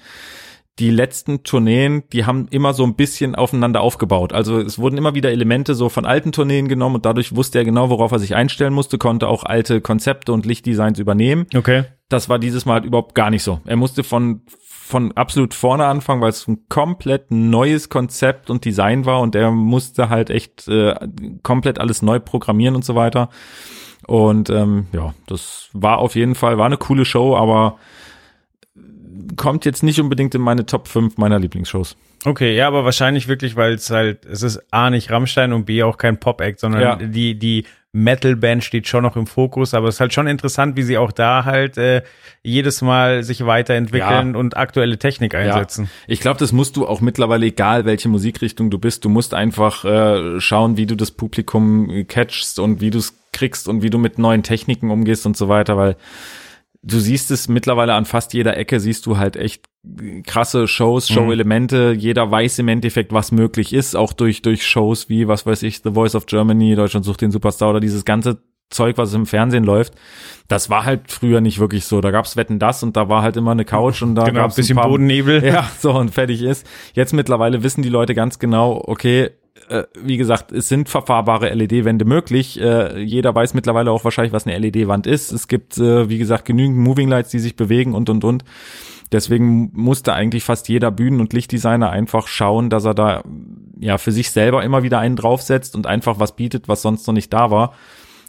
die letzten Tourneen, die haben immer so ein bisschen aufeinander aufgebaut. Also es wurden immer wieder Elemente so von alten Tourneen genommen und dadurch wusste er genau, worauf er sich einstellen musste, konnte auch alte Konzepte und Lichtdesigns übernehmen. Okay. Das war dieses Mal halt überhaupt gar nicht so. Er musste von von absolut vorne anfangen, weil es ein komplett neues Konzept und Design war und er musste halt echt äh, komplett alles neu programmieren und so weiter. Und ähm, ja, das war auf jeden Fall, war eine coole Show, aber kommt jetzt nicht unbedingt in meine Top 5 meiner Lieblingsshows. Okay, ja, aber wahrscheinlich wirklich, weil es halt, es ist A nicht Rammstein und B auch kein Pop-Act, sondern Ja. die, die Metal-Band steht schon noch im Fokus, aber es ist halt schon interessant, wie sie auch da halt äh, jedes Mal sich weiterentwickeln Ja. und aktuelle Technik einsetzen. Ich glaube, das musst du auch mittlerweile, egal welche Musikrichtung du bist, du musst einfach äh, schauen, wie du das Publikum catchst und wie du es kriegst und wie du mit neuen Techniken umgehst und so weiter, weil du siehst es mittlerweile an fast jeder Ecke, siehst du halt echt krasse Shows, Show-Elemente. Jeder weiß im Endeffekt, was möglich ist, auch durch, durch Shows wie, was weiß ich, The Voice of Germany, Deutschland sucht den Superstar oder dieses ganze Zeug, was im Fernsehen läuft. Das war halt früher nicht wirklich so. Da gab's Wetten das und da war halt immer eine Couch und da Genau, ein gab's bisschen paar, Bodennebel. [LAUGHS] Ja, so und fertig ist. Jetzt mittlerweile wissen die Leute ganz genau, okay, äh, wie gesagt, es sind verfahrbare LED-Wände möglich. Äh, jeder weiß mittlerweile auch wahrscheinlich, was eine LED-Wand ist. Es gibt, äh, wie gesagt, genügend Moving Lights, die sich bewegen und und und. Deswegen musste eigentlich fast jeder Bühnen- und Lichtdesigner einfach schauen, dass er da ja für sich selber immer wieder einen draufsetzt und einfach was bietet, was sonst noch nicht da war.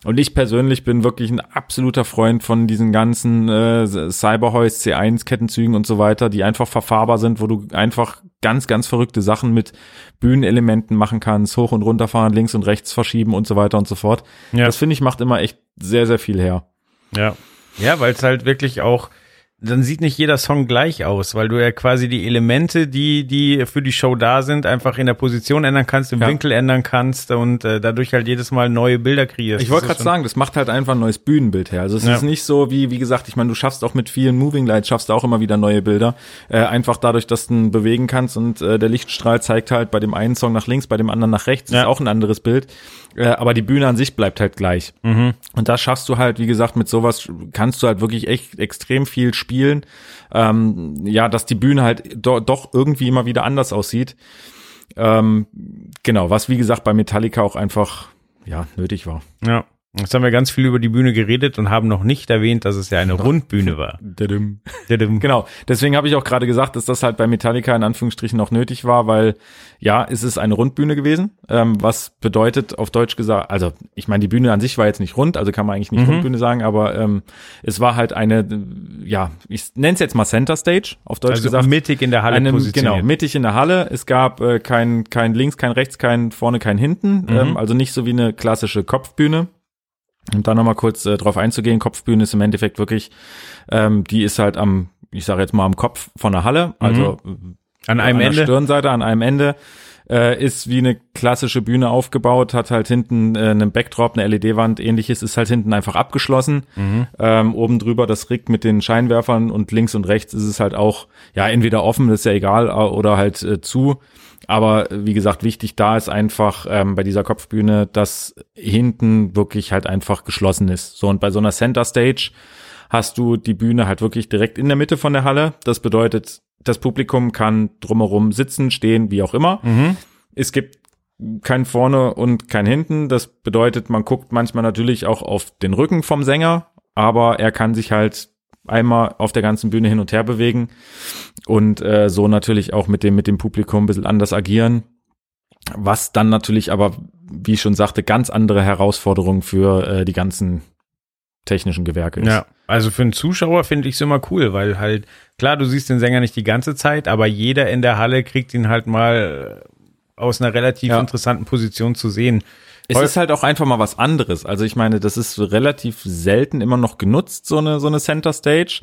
Und ich persönlich bin wirklich ein absoluter Freund von diesen ganzen äh, Cyberhoist, C1 Kettenzügen und so weiter, die einfach verfahrbar sind, wo du einfach ganz, ganz verrückte Sachen mit Bühnenelementen machen kannst, hoch und runter fahren, links und rechts verschieben und so weiter und so fort. Ja. Das finde ich macht immer echt sehr, sehr viel her. Ja. Ja, weil es halt wirklich auch, dann sieht nicht jeder Song gleich aus, weil du ja quasi die Elemente, die, die für die Show da sind, einfach in der Position ändern kannst, im Ja. Winkel ändern kannst und äh, dadurch halt jedes Mal neue Bilder kreierst. Ich wollte gerade sagen, das macht halt einfach ein neues Bühnenbild her. Also es Ja. ist nicht so wie, wie gesagt, ich meine, du schaffst auch mit vielen Moving Lights, schaffst du auch immer wieder neue Bilder. Äh, einfach dadurch, dass du ihn bewegen kannst und äh, der Lichtstrahl zeigt halt bei dem einen Song nach links, bei dem anderen nach rechts. Ja. Ist auch ein anderes Bild. Äh, aber die Bühne an sich bleibt halt gleich. Mhm. Und das schaffst du halt, wie gesagt, mit sowas kannst du halt wirklich echt extrem viel spielen. Ähm, ja, dass die Bühne halt do doch irgendwie immer wieder anders aussieht. Ähm, genau, was wie gesagt bei Metallica auch einfach ja nötig war. Ja. Jetzt haben wir ganz viel über die Bühne geredet und haben noch nicht erwähnt, dass es ja eine Rundbühne war. [LAUGHS] Genau, deswegen habe ich auch gerade gesagt, dass das halt bei Metallica in Anführungsstrichen noch nötig war, weil ja, es ist eine Rundbühne gewesen, ähm, was bedeutet auf Deutsch gesagt, also ich meine, die Bühne an sich war jetzt nicht rund, also kann man eigentlich nicht Mhm. Rundbühne sagen, aber ähm, es war halt eine, ja, ich nenne es jetzt mal Center Stage, auf Deutsch Also gesagt. mittig in der Halle Einem, positioniert. genau, mittig in der Halle. Es gab äh, kein, kein links, kein rechts, kein vorne, kein hinten. Mhm. Ähm, also nicht so wie eine klassische Kopfbühne. Um da nochmal kurz äh, drauf einzugehen, Kopfbühne ist im Endeffekt wirklich, ähm, die ist halt am, ich sage jetzt mal am Kopf von der Halle, also Mhm. An einem an der Ende. Stirnseite, an einem Ende. Äh, ist wie eine klassische Bühne aufgebaut, hat halt hinten äh, einen Backdrop, eine LED-Wand, ähnliches, ist halt hinten einfach abgeschlossen. Mhm. Ähm, oben drüber das Rig mit den Scheinwerfern und links und rechts ist es halt auch, ja, entweder offen, das ist ja egal, äh, oder halt äh, zu. Aber äh, wie gesagt, wichtig da ist einfach ähm, bei dieser Kopfbühne, dass hinten wirklich halt einfach geschlossen ist. So und bei so einer Center Stage hast du die Bühne halt wirklich direkt in der Mitte von der Halle. Das bedeutet, das Publikum kann drumherum sitzen, stehen, wie auch immer. Mhm. Es gibt kein vorne und kein hinten. Das bedeutet, man guckt manchmal natürlich auch auf den Rücken vom Sänger, aber er kann sich halt einmal auf der ganzen Bühne hin und her bewegen und äh, so natürlich auch mit dem mit dem Publikum ein bisschen anders agieren. Was dann natürlich aber, wie ich schon sagte, ganz andere Herausforderungen für äh, die ganzen technischen Gewerke ist. Ja, also für einen Zuschauer finde ich es immer cool, weil halt, klar, du siehst den Sänger nicht die ganze Zeit, aber jeder in der Halle kriegt ihn halt mal äh, aus einer relativ Ja. interessanten Position zu sehen. Es ist halt auch einfach mal was anderes. Also ich meine, das ist relativ selten immer noch genutzt, so eine, so eine Center Stage,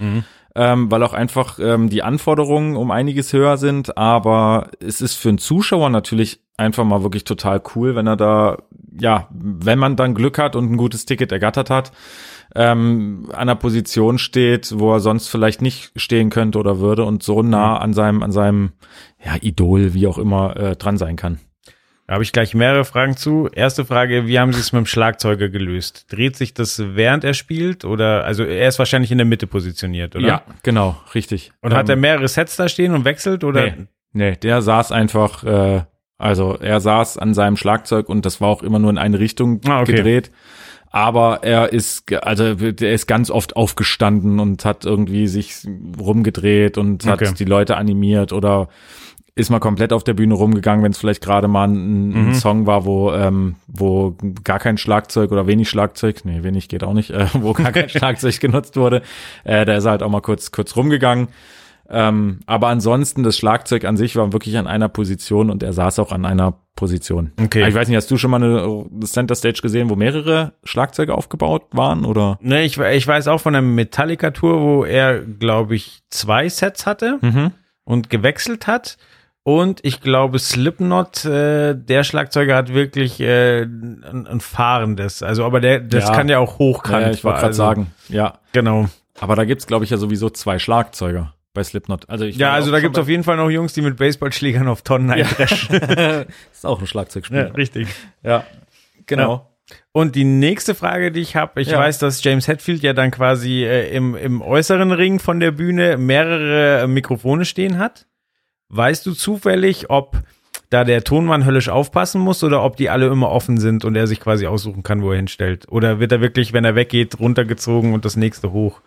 ähm, weil auch einfach ähm, die Anforderungen um einiges höher sind. Aber es ist für einen Zuschauer natürlich einfach mal wirklich total cool, wenn er da, ja, wenn man dann Glück hat und ein gutes Ticket ergattert hat, ähm, an einer Position steht, wo er sonst vielleicht nicht stehen könnte oder würde und so nah an seinem, an seinem, ja, Idol, wie auch immer, äh, dran sein kann. Da habe ich gleich mehrere Fragen zu. Erste Frage, wie haben Sie es mit dem Schlagzeuger gelöst? Dreht sich das während er spielt oder, also er ist wahrscheinlich in der Mitte positioniert, oder? Ja, genau, richtig. Und hat er Ähm, mehrere Sets da stehen und wechselt oder? Nee, nee, der saß einfach, äh, also er saß an seinem Schlagzeug und das war auch immer nur in eine Richtung Ah, okay. gedreht. Aber er ist, also der ist ganz oft aufgestanden und hat irgendwie sich rumgedreht und hat Okay. die Leute animiert oder ist mal komplett auf der Bühne rumgegangen, wenn es vielleicht gerade mal ein, ein Mhm. Song war, wo ähm, wo gar kein Schlagzeug oder wenig Schlagzeug, nee, wenig geht auch nicht, [LAUGHS] äh, wo gar kein [LAUGHS] Schlagzeug genutzt wurde. Äh, da ist er halt auch mal kurz kurz rumgegangen. Ähm, aber ansonsten, das Schlagzeug an sich war wirklich an einer Position und er saß auch an einer Position. Okay. Ich weiß nicht, hast du schon mal eine Center Stage gesehen, wo mehrere Schlagzeuge aufgebaut waren oder? Ne, ich, ich weiß auch von einer Metallica-Tour, wo er, glaube ich, zwei Sets hatte Mhm. und gewechselt hat. Und ich glaube, Slipknot, äh, der Schlagzeuger hat wirklich äh, ein, ein fahrendes. Also, aber der, das Ja. kann ja auch hochkant. Ja, ich wollte gerade also, sagen, ja. Genau. Aber da gibt's glaube ich, ja sowieso zwei Schlagzeuger bei Slipknot. Also ich Ja, also da gibt's auf jeden Fall noch Jungs, die mit Baseballschlägern auf Tonnen eindreschen. [LAUGHS] ist auch ein Schlagzeugspieler. ja, richtig. Ja, genau. Und die nächste Frage, die ich habe, ich Ja. weiß, dass James Hetfield ja dann quasi äh, im, im äußeren Ring von der Bühne mehrere Mikrofone stehen hat. Weißt du zufällig, ob da der Tonmann höllisch aufpassen muss oder ob die alle immer offen sind und er sich quasi aussuchen kann, wo er hinstellt? Oder wird er wirklich, wenn er weggeht, runtergezogen und das nächste hoch?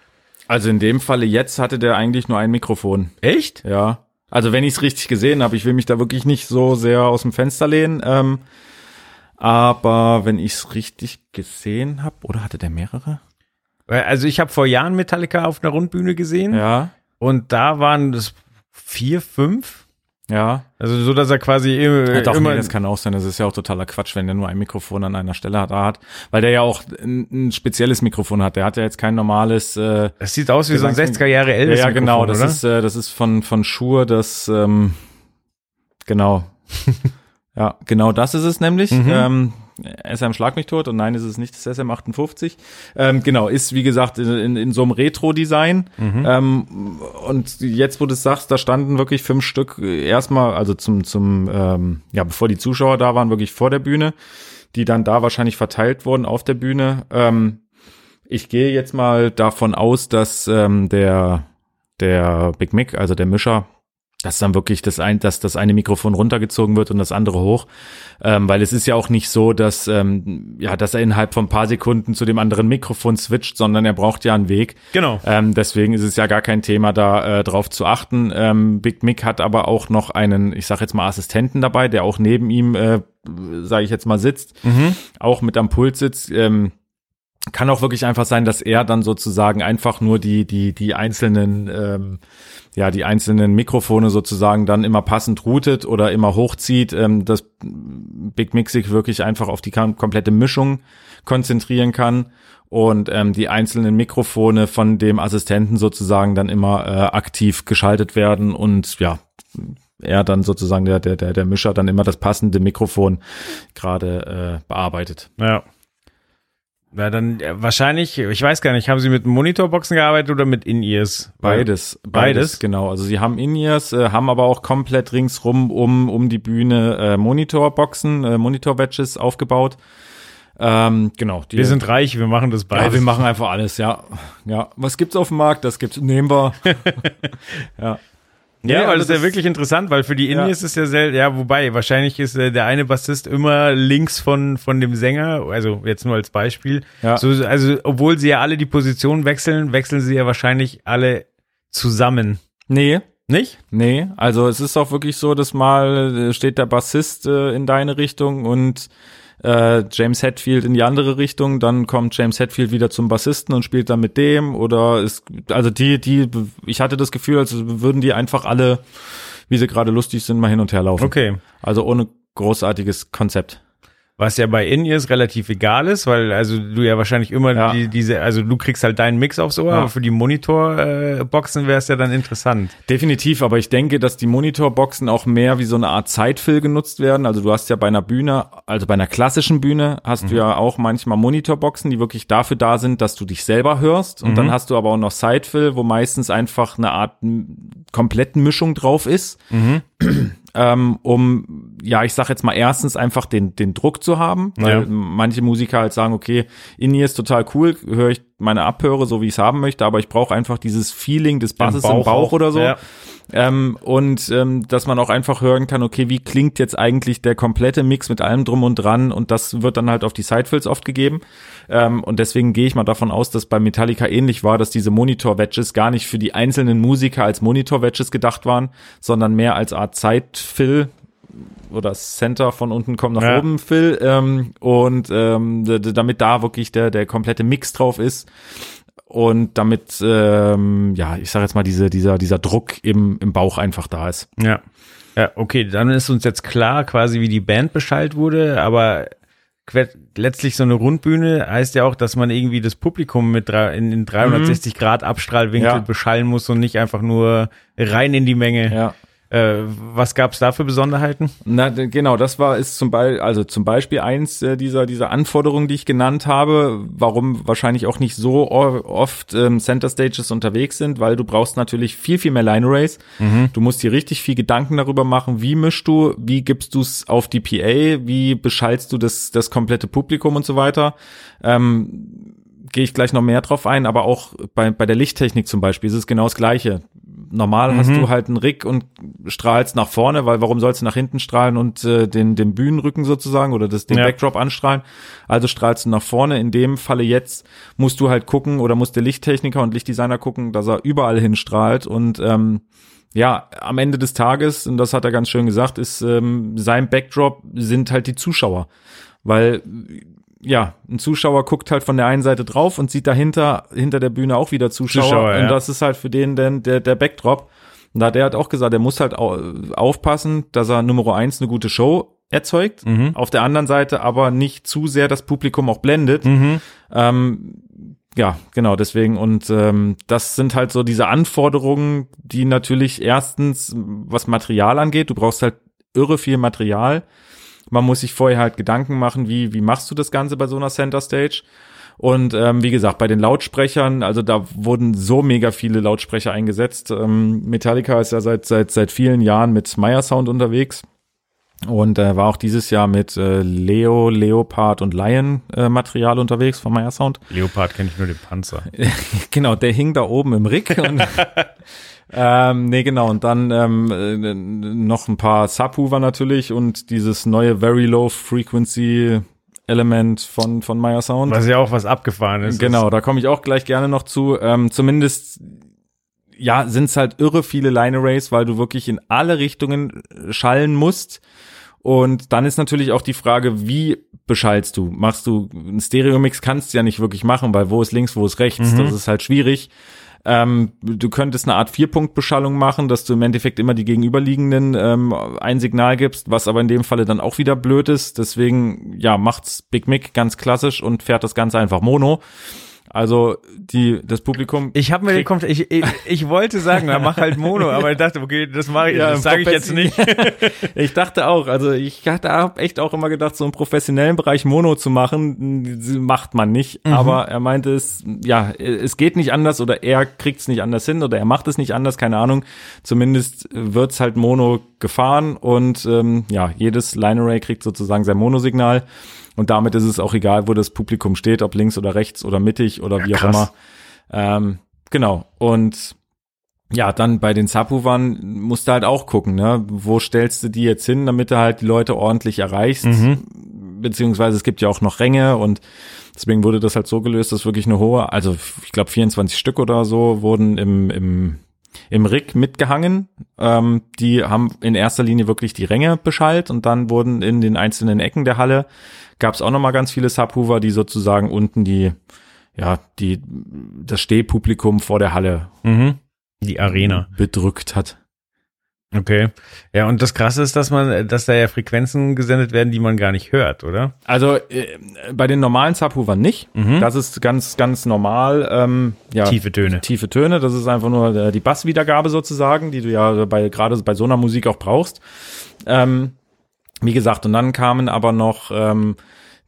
Also in dem Falle jetzt hatte der eigentlich nur ein Mikrofon. Echt? Ja. Also wenn ich es richtig gesehen habe, ich will mich da wirklich nicht so sehr aus dem Fenster lehnen. Ähm, aber wenn ich es richtig gesehen habe, oder hatte der mehrere? Weil, Also ich habe vor Jahren Metallica auf einer Rundbühne gesehen Ja, und da waren das vier, fünf. ja. Also so, dass er quasi immer, Ja, doch, immer nee, das kann auch sein. Das ist ja auch totaler Quatsch, wenn der nur ein Mikrofon an einer Stelle hat, da hat. Weil der ja auch ein, ein spezielles Mikrofon hat. Der hat ja jetzt kein normales. Äh, Das sieht aus wie so ein Gesangs- 60er Jahre ja, Elvis. ja, genau. Das oder? ist, äh, das ist von von Schur. Das ähm, genau. [LAUGHS] ja, genau. Das ist es nämlich. Mhm. Ähm, SM Schlag mich tot und nein, ist es nicht das SM58. Ähm, genau, ist wie gesagt in, in, in so einem Retro-Design. Mhm. Ähm, und jetzt, wo du es sagst, da standen wirklich fünf Stück äh, erstmal, also zum, zum, ähm, ja, bevor die Zuschauer da waren, wirklich vor der Bühne, die dann da wahrscheinlich verteilt wurden auf der Bühne. Ähm, ich gehe jetzt mal davon aus, dass ähm, der, der Big Mick, also der Mischer, dass dann wirklich das ein, dass das eine Mikrofon runtergezogen wird und das andere hoch, ähm, weil es ist ja auch nicht so, dass ähm, ja, dass er innerhalb von ein paar Sekunden zu dem anderen Mikrofon switcht, sondern er braucht ja einen Weg. Genau. Ähm, deswegen ist es ja gar kein Thema, da äh, drauf zu achten. Ähm, Big Mick hat aber auch noch einen, ich sag jetzt mal Assistenten dabei, der auch neben ihm, äh, sage ich jetzt mal, sitzt, auch mit am Pult sitzt. Ähm, kann auch wirklich einfach sein, dass er dann sozusagen einfach nur die die die einzelnen ähm, ja die einzelnen Mikrofone sozusagen dann immer passend routet oder immer hochzieht, ähm, dass Big Mix sich wirklich einfach auf die komplette Mischung konzentrieren kann und ähm, die einzelnen Mikrofone von dem Assistenten sozusagen dann immer äh, aktiv geschaltet werden und ja er dann sozusagen der der der der Mischer dann immer das passende Mikrofon gerade äh, bearbeitet. Ja. Ja, dann äh, wahrscheinlich, ich weiß gar nicht, haben Sie mit Monitorboxen gearbeitet oder mit In-Ears? Beides, beides, Beides? genau. Also sie haben In-Ears, äh, haben aber auch komplett ringsrum um um die Bühne äh, Monitorboxen, äh, Monitor-Badges aufgebaut. Ähm, genau. Die, Wir sind reich, wir machen das beides. ja, wir machen einfach alles, ja. Ja, was gibt's auf dem Markt? Das gibt's, nehmen wir. [LAUGHS] ja. Ja, Nee, weil also das ist ja wirklich interessant, weil für die Ja. Indies ist ja selten, ja, wobei, wahrscheinlich ist äh, der eine Bassist immer links von, von dem Sänger, also jetzt nur als Beispiel. Ja. So, also, obwohl sie ja alle die Position wechseln, wechseln sie ja wahrscheinlich alle zusammen. Nee, Nicht? Nee, also es ist auch wirklich so, dass mal äh, steht der Bassist äh, in deine Richtung und äh, James Hetfield in die andere Richtung, dann kommt James Hetfield wieder zum Bassisten und spielt dann mit dem oder ist also die die ich hatte das Gefühl, als würden die einfach alle wie sie gerade lustig sind mal hin und her laufen. Okay. Also ohne großartiges Konzept. Was ja bei In-Ears relativ egal ist, weil also du ja wahrscheinlich immer Ja. die, diese, also du kriegst halt deinen Mix aufs Ohr, Ja. aber für die Monitorboxen äh, wäre es ja dann interessant. Definitiv, aber ich denke, dass die Monitorboxen auch mehr wie so eine Art Zeitfill genutzt werden. Also du hast ja bei einer Bühne, also bei einer klassischen Bühne, hast du ja auch manchmal Monitorboxen, die wirklich dafür da sind, dass du dich selber hörst. Und dann hast du aber auch noch Sidefill, wo meistens einfach eine Art kompletten Mischung drauf ist. Ähm, um, ja, ich sag jetzt mal erstens einfach den, den Druck zu haben, weil Ja. manche Musiker halt sagen, okay, in ist total cool, höre ich meine Abhöre, so wie ich es haben möchte, aber ich brauche einfach dieses Feeling des Basses im Bauch, auch. oder so. Ja. Ähm, und ähm, dass man auch einfach hören kann, okay, wie klingt jetzt eigentlich der komplette Mix mit allem drum und dran und das wird dann halt auf die Sidefills oft gegeben. Ähm, und deswegen gehe ich mal davon aus, dass bei Metallica ähnlich war, dass diese Monitor-Wedges gar nicht für die einzelnen Musiker als Monitor-Wedges gedacht waren, sondern mehr als Art Sidefill oder Center von unten kommt nach Ja. oben Fill ähm, und ähm, damit da wirklich der der komplette Mix drauf ist und damit ähm, ja ich sage jetzt mal diese dieser dieser Druck im im Bauch einfach da ist. Ja. Ja, okay, dann ist uns jetzt klar quasi, wie die Band beschallt wurde, aber letztlich so eine Rundbühne heißt ja auch, dass man irgendwie das Publikum mit drei, in, in 360 Grad Abstrahlwinkel Ja. beschallen muss und nicht einfach nur rein in die Menge. Ja. Äh, was gab's da für Besonderheiten? Na, genau, das war ist zum Beispiel, also zum Beispiel eins äh, dieser dieser Anforderungen, die ich genannt habe, warum wahrscheinlich auch nicht so oft ähm, Center Stages unterwegs sind, weil du brauchst natürlich viel viel mehr Line Arrays. Du musst dir richtig viel Gedanken darüber machen, wie mischst du, wie gibst du es auf die PA, wie beschallst du das das komplette Publikum und so weiter. Ähm, gehe ich gleich noch mehr drauf ein, aber auch bei, bei der Lichttechnik zum Beispiel ist es genau das Gleiche. Normal hast du halt einen Rig und strahlst nach vorne, weil warum sollst du nach hinten strahlen und äh, den, den Bühnenrücken sozusagen oder das, den Ja. Backdrop anstrahlen? Also strahlst du nach vorne. In dem Falle jetzt musst du halt gucken oder muss der Lichttechniker und Lichtdesigner gucken, dass er überall hinstrahlt und ähm, ja, am Ende des Tages, und das hat er ganz schön gesagt, ist ähm, sein Backdrop sind halt die Zuschauer. Weil ja, ein Zuschauer guckt halt von der einen Seite drauf und sieht dahinter, hinter der Bühne auch wieder Zuschauer. Zuschauer, und ja. das ist halt für den denn der, der Backdrop. Und da hat er hat auch gesagt, er muss halt au aufpassen, dass er Nummer eins eine gute Show erzeugt. Auf der anderen Seite aber nicht zu sehr das Publikum auch blendet. Ähm, ja, genau, deswegen. Und ähm, das sind halt so diese Anforderungen, die natürlich erstens, was Material angeht, du brauchst halt irre viel Material. Man muss sich vorher halt Gedanken machen, wie, wie machst du das Ganze bei so einer Center Stage? Und ähm, wie gesagt, bei den Lautsprechern, also da wurden so mega viele Lautsprecher eingesetzt. Ähm, Metallica ist ja seit, seit, seit vielen Jahren mit Meyer Sound unterwegs. Und äh, war auch dieses Jahr mit äh, Leo, Leopard und Lion äh, Material unterwegs von Meyer Sound. Leopard kenne ich nur den Panzer. [LAUGHS] genau, der hing da oben im Rig. Und, [LAUGHS] ähm, nee, genau. Und dann ähm, äh, noch ein paar Subwoofer natürlich und dieses neue Very Low Frequency Element von, von Meyer Sound. Was ja auch was abgefahren ist. Genau, da komme ich auch gleich gerne noch zu. Ähm, zumindest ja, sind es halt irre viele Line Arrays, weil du wirklich in alle Richtungen schallen musst. Und dann ist natürlich auch die Frage, wie beschallst du? Machst du einen Stereo-Mix kannst du ja nicht wirklich machen, weil wo ist links, wo ist rechts? Mhm. Das ist halt schwierig. Ähm, du könntest eine Art Vierpunktbeschallung machen, dass du im Endeffekt immer die gegenüberliegenden ähm, ein Signal gibst, was aber in dem Falle dann auch wieder blöd ist. Deswegen, ja, macht's Big Mic ganz klassisch und fährt das Ganze einfach Mono. Also die das Publikum. Ich habe mir den Kommt ich, ich, ich wollte sagen, na, mach halt Mono, aber ich dachte, okay, das mache ich, das sage ich jetzt nicht. [LAUGHS] ich dachte auch, also ich hatte hab echt auch immer gedacht, so im professionellen Bereich Mono zu machen, macht man nicht. Mhm. Aber er meinte es, ja, es geht nicht anders oder er kriegt es nicht anders hin oder er macht es nicht anders, keine Ahnung. Zumindest wird's halt Mono gefahren und ähm, ja, jedes Line Array kriegt sozusagen sein Monosignal. Und damit ist es auch egal, wo das Publikum steht, ob links oder rechts oder mittig oder wie auch krass. immer. Ähm, genau. Und ja, dann bei den Subwoofern musst du halt auch gucken, ne? Wo stellst du die jetzt hin, damit du halt die Leute ordentlich erreichst? Mhm. Beziehungsweise es gibt ja auch noch Ränge und deswegen wurde das halt so gelöst, dass wirklich eine hohe, also ich glaube 24 Stück oder so wurden im, im, im Rig mitgehangen. Ähm, die haben in erster Linie wirklich die Ränge beschallt und dann wurden in den einzelnen Ecken der Halle gab es auch noch mal ganz viele Subwoofer, die sozusagen unten die ja die das Stehpublikum vor der Halle Mhm. Die Arena. bedrückt hat. Okay. Ja, und das Krasse ist, dass man, dass da ja Frequenzen gesendet werden, die man gar nicht hört, oder? Also äh, bei den normalen Subwoofern nicht. Das ist ganz ganz normal. Ähm, ja, Tiefe Töne. Tiefe Töne. Das ist einfach nur äh, die Basswiedergabe sozusagen, die du ja bei gerade bei so einer Musik auch brauchst. Ähm, wie gesagt, und dann kamen aber noch ähm,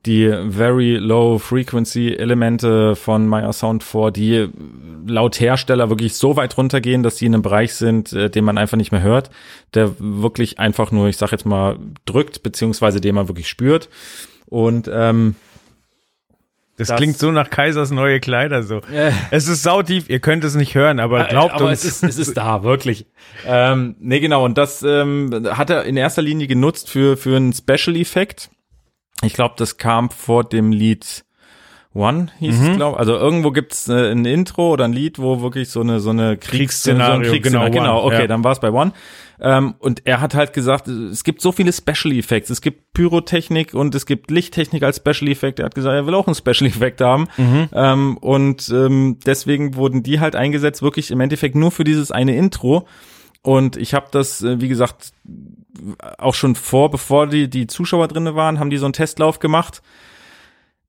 die Very Low Frequency Elemente von Meyer Sound vor, die laut Hersteller wirklich so weit runtergehen, dass sie in einem Bereich sind, äh, den man einfach nicht mehr hört, der wirklich einfach nur, ich sag jetzt mal, drückt, beziehungsweise den man wirklich spürt. Und ähm, Das, Das- klingt so nach Kaisers neue Kleider so. Äh. Es ist sautief, ihr könnt es nicht hören, aber glaubt aber uns. Es ist, es ist da, wirklich. ähm, nee, genau. Und das ähm, hat er in erster Linie genutzt für, für einen Special-Effekt. Ich glaube, das kam vor dem Lied One, hieß Mhm. es, glaube Also irgendwo gibt's äh, ein Intro oder ein Lied, wo wirklich so eine so eine Kriegs Kriegsszenario, so ein Kriegsszenario genau, genau, One, okay, ja. dann war es bei One. Ähm, und er hat halt gesagt, es gibt so viele Special Effects. Es gibt Pyrotechnik und es gibt Lichttechnik als Special Effect. Er hat gesagt, er will auch einen Special Effect haben. Mhm. Ähm, und ähm, deswegen wurden die halt eingesetzt, wirklich im Endeffekt nur für dieses eine Intro. Und ich habe das, äh, wie gesagt, auch schon vor, bevor die, die Zuschauer drinne waren, haben die so einen Testlauf gemacht.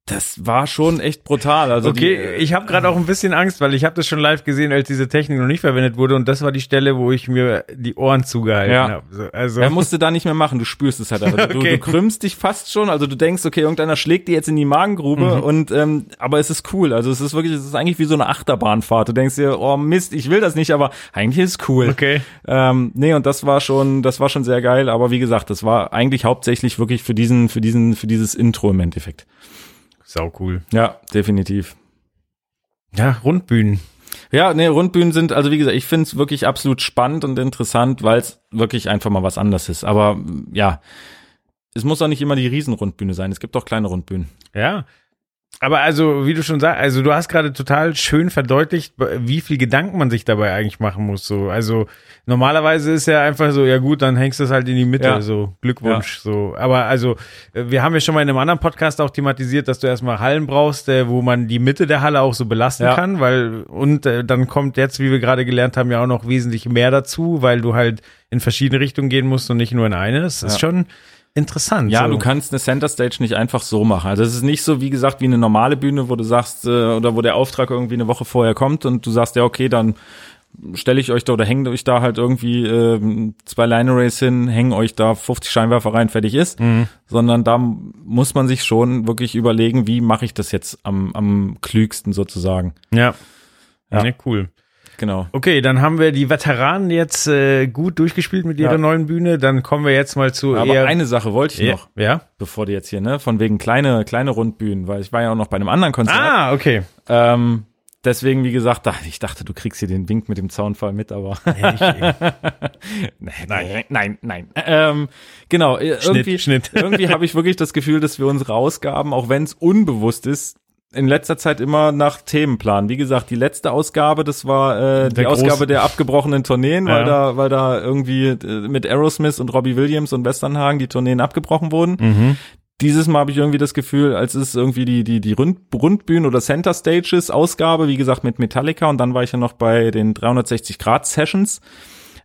Das war schon echt brutal. Also Okay, die, ich habe gerade auch ein bisschen Angst, weil ich habe das schon live gesehen, als diese Technik noch nicht verwendet wurde und das war die Stelle, wo ich mir die Ohren zugehalten Ja. habe. So, also Er musste da nicht mehr machen, du spürst es halt. [LAUGHS] Du, Okay. du krümmst dich fast schon, also du denkst, okay, irgendeiner schlägt dir jetzt in die Magengrube und ähm, aber es ist cool. Also es ist wirklich, es ist eigentlich wie so eine Achterbahnfahrt. Du denkst dir, oh Mist, ich will das nicht, aber eigentlich ist es cool. okay. Ähm, nee, und das war schon, das war schon sehr geil, aber wie gesagt, das war eigentlich hauptsächlich wirklich für diesen, für diesen, für dieses Intro im Endeffekt. Sau cool. Ja, definitiv. Ja, Rundbühnen. Ja, nee, Rundbühnen sind, also wie gesagt, ich finde es wirklich absolut spannend und interessant, weil es wirklich einfach mal was anderes ist. Aber ja, es muss auch nicht immer die Riesenrundbühne sein. Es gibt auch kleine Rundbühnen. Ja. Aber also, wie du schon sagst, also du hast gerade total schön verdeutlicht, wie viel Gedanken man sich dabei eigentlich machen muss. So, also normalerweise ist ja einfach so, ja gut, dann hängst du es halt in die Mitte, Ja. so Glückwunsch. So, aber also äh, wir haben ja schon mal in einem anderen Podcast auch thematisiert, dass du erstmal Hallen brauchst, äh, wo man die Mitte der Halle auch so belasten Ja. kann, weil und äh, dann kommt jetzt, wie wir gerade gelernt haben, ja auch noch wesentlich mehr dazu, weil du halt in verschiedene Richtungen gehen musst und nicht nur in eine. Das ist Ja. schon interessant. Ja, so. du kannst eine Center Stage nicht einfach so machen. Also es ist nicht so, wie gesagt, wie eine normale Bühne, wo du sagst, äh, oder wo der Auftrag irgendwie eine Woche vorher kommt und du sagst, ja, okay, dann stelle ich euch da oder hänge euch da halt irgendwie ähm, zwei Line Arrays hin, hängen euch da 50 Scheinwerfer rein, fertig ist. Mhm. Sondern da muss man sich schon wirklich überlegen, wie mache ich das jetzt am, am klügsten sozusagen. Ja. Ja. Nee, cool. Genau. Okay, dann haben wir die Veteranen jetzt äh, gut durchgespielt mit ihrer Ja. neuen Bühne. Dann kommen wir jetzt mal zu Aber eher. eine Sache wollte ich noch, ja. bevor die jetzt hier, ne, von wegen kleine, kleine Rundbühnen, weil ich war ja auch noch bei einem anderen Konzert. Ah, okay. Ähm, deswegen, wie gesagt, ich dachte, du kriegst hier den Wink mit dem Zaunfall mit, aber [LAUGHS] nein, nein, nein. Ähm, genau, äh, irgendwie, Schnitt. irgendwie habe ich wirklich das Gefühl, dass wir unsere Ausgaben, auch wenn es unbewusst ist, in letzter Zeit immer nach Themen planen. Wie gesagt, die letzte Ausgabe, das war äh, die Ausgabe der abgebrochenen Tourneen, weil Ja. da, weil da irgendwie äh, mit Aerosmith und Robbie Williams und Westernhagen die Tourneen abgebrochen wurden. Mhm. Dieses Mal habe ich irgendwie das Gefühl, als ist irgendwie die, die, die Rund, Rundbühnen oder Center Stages Ausgabe, wie gesagt, mit Metallica und dann war ich ja noch bei den 360 Grad Sessions.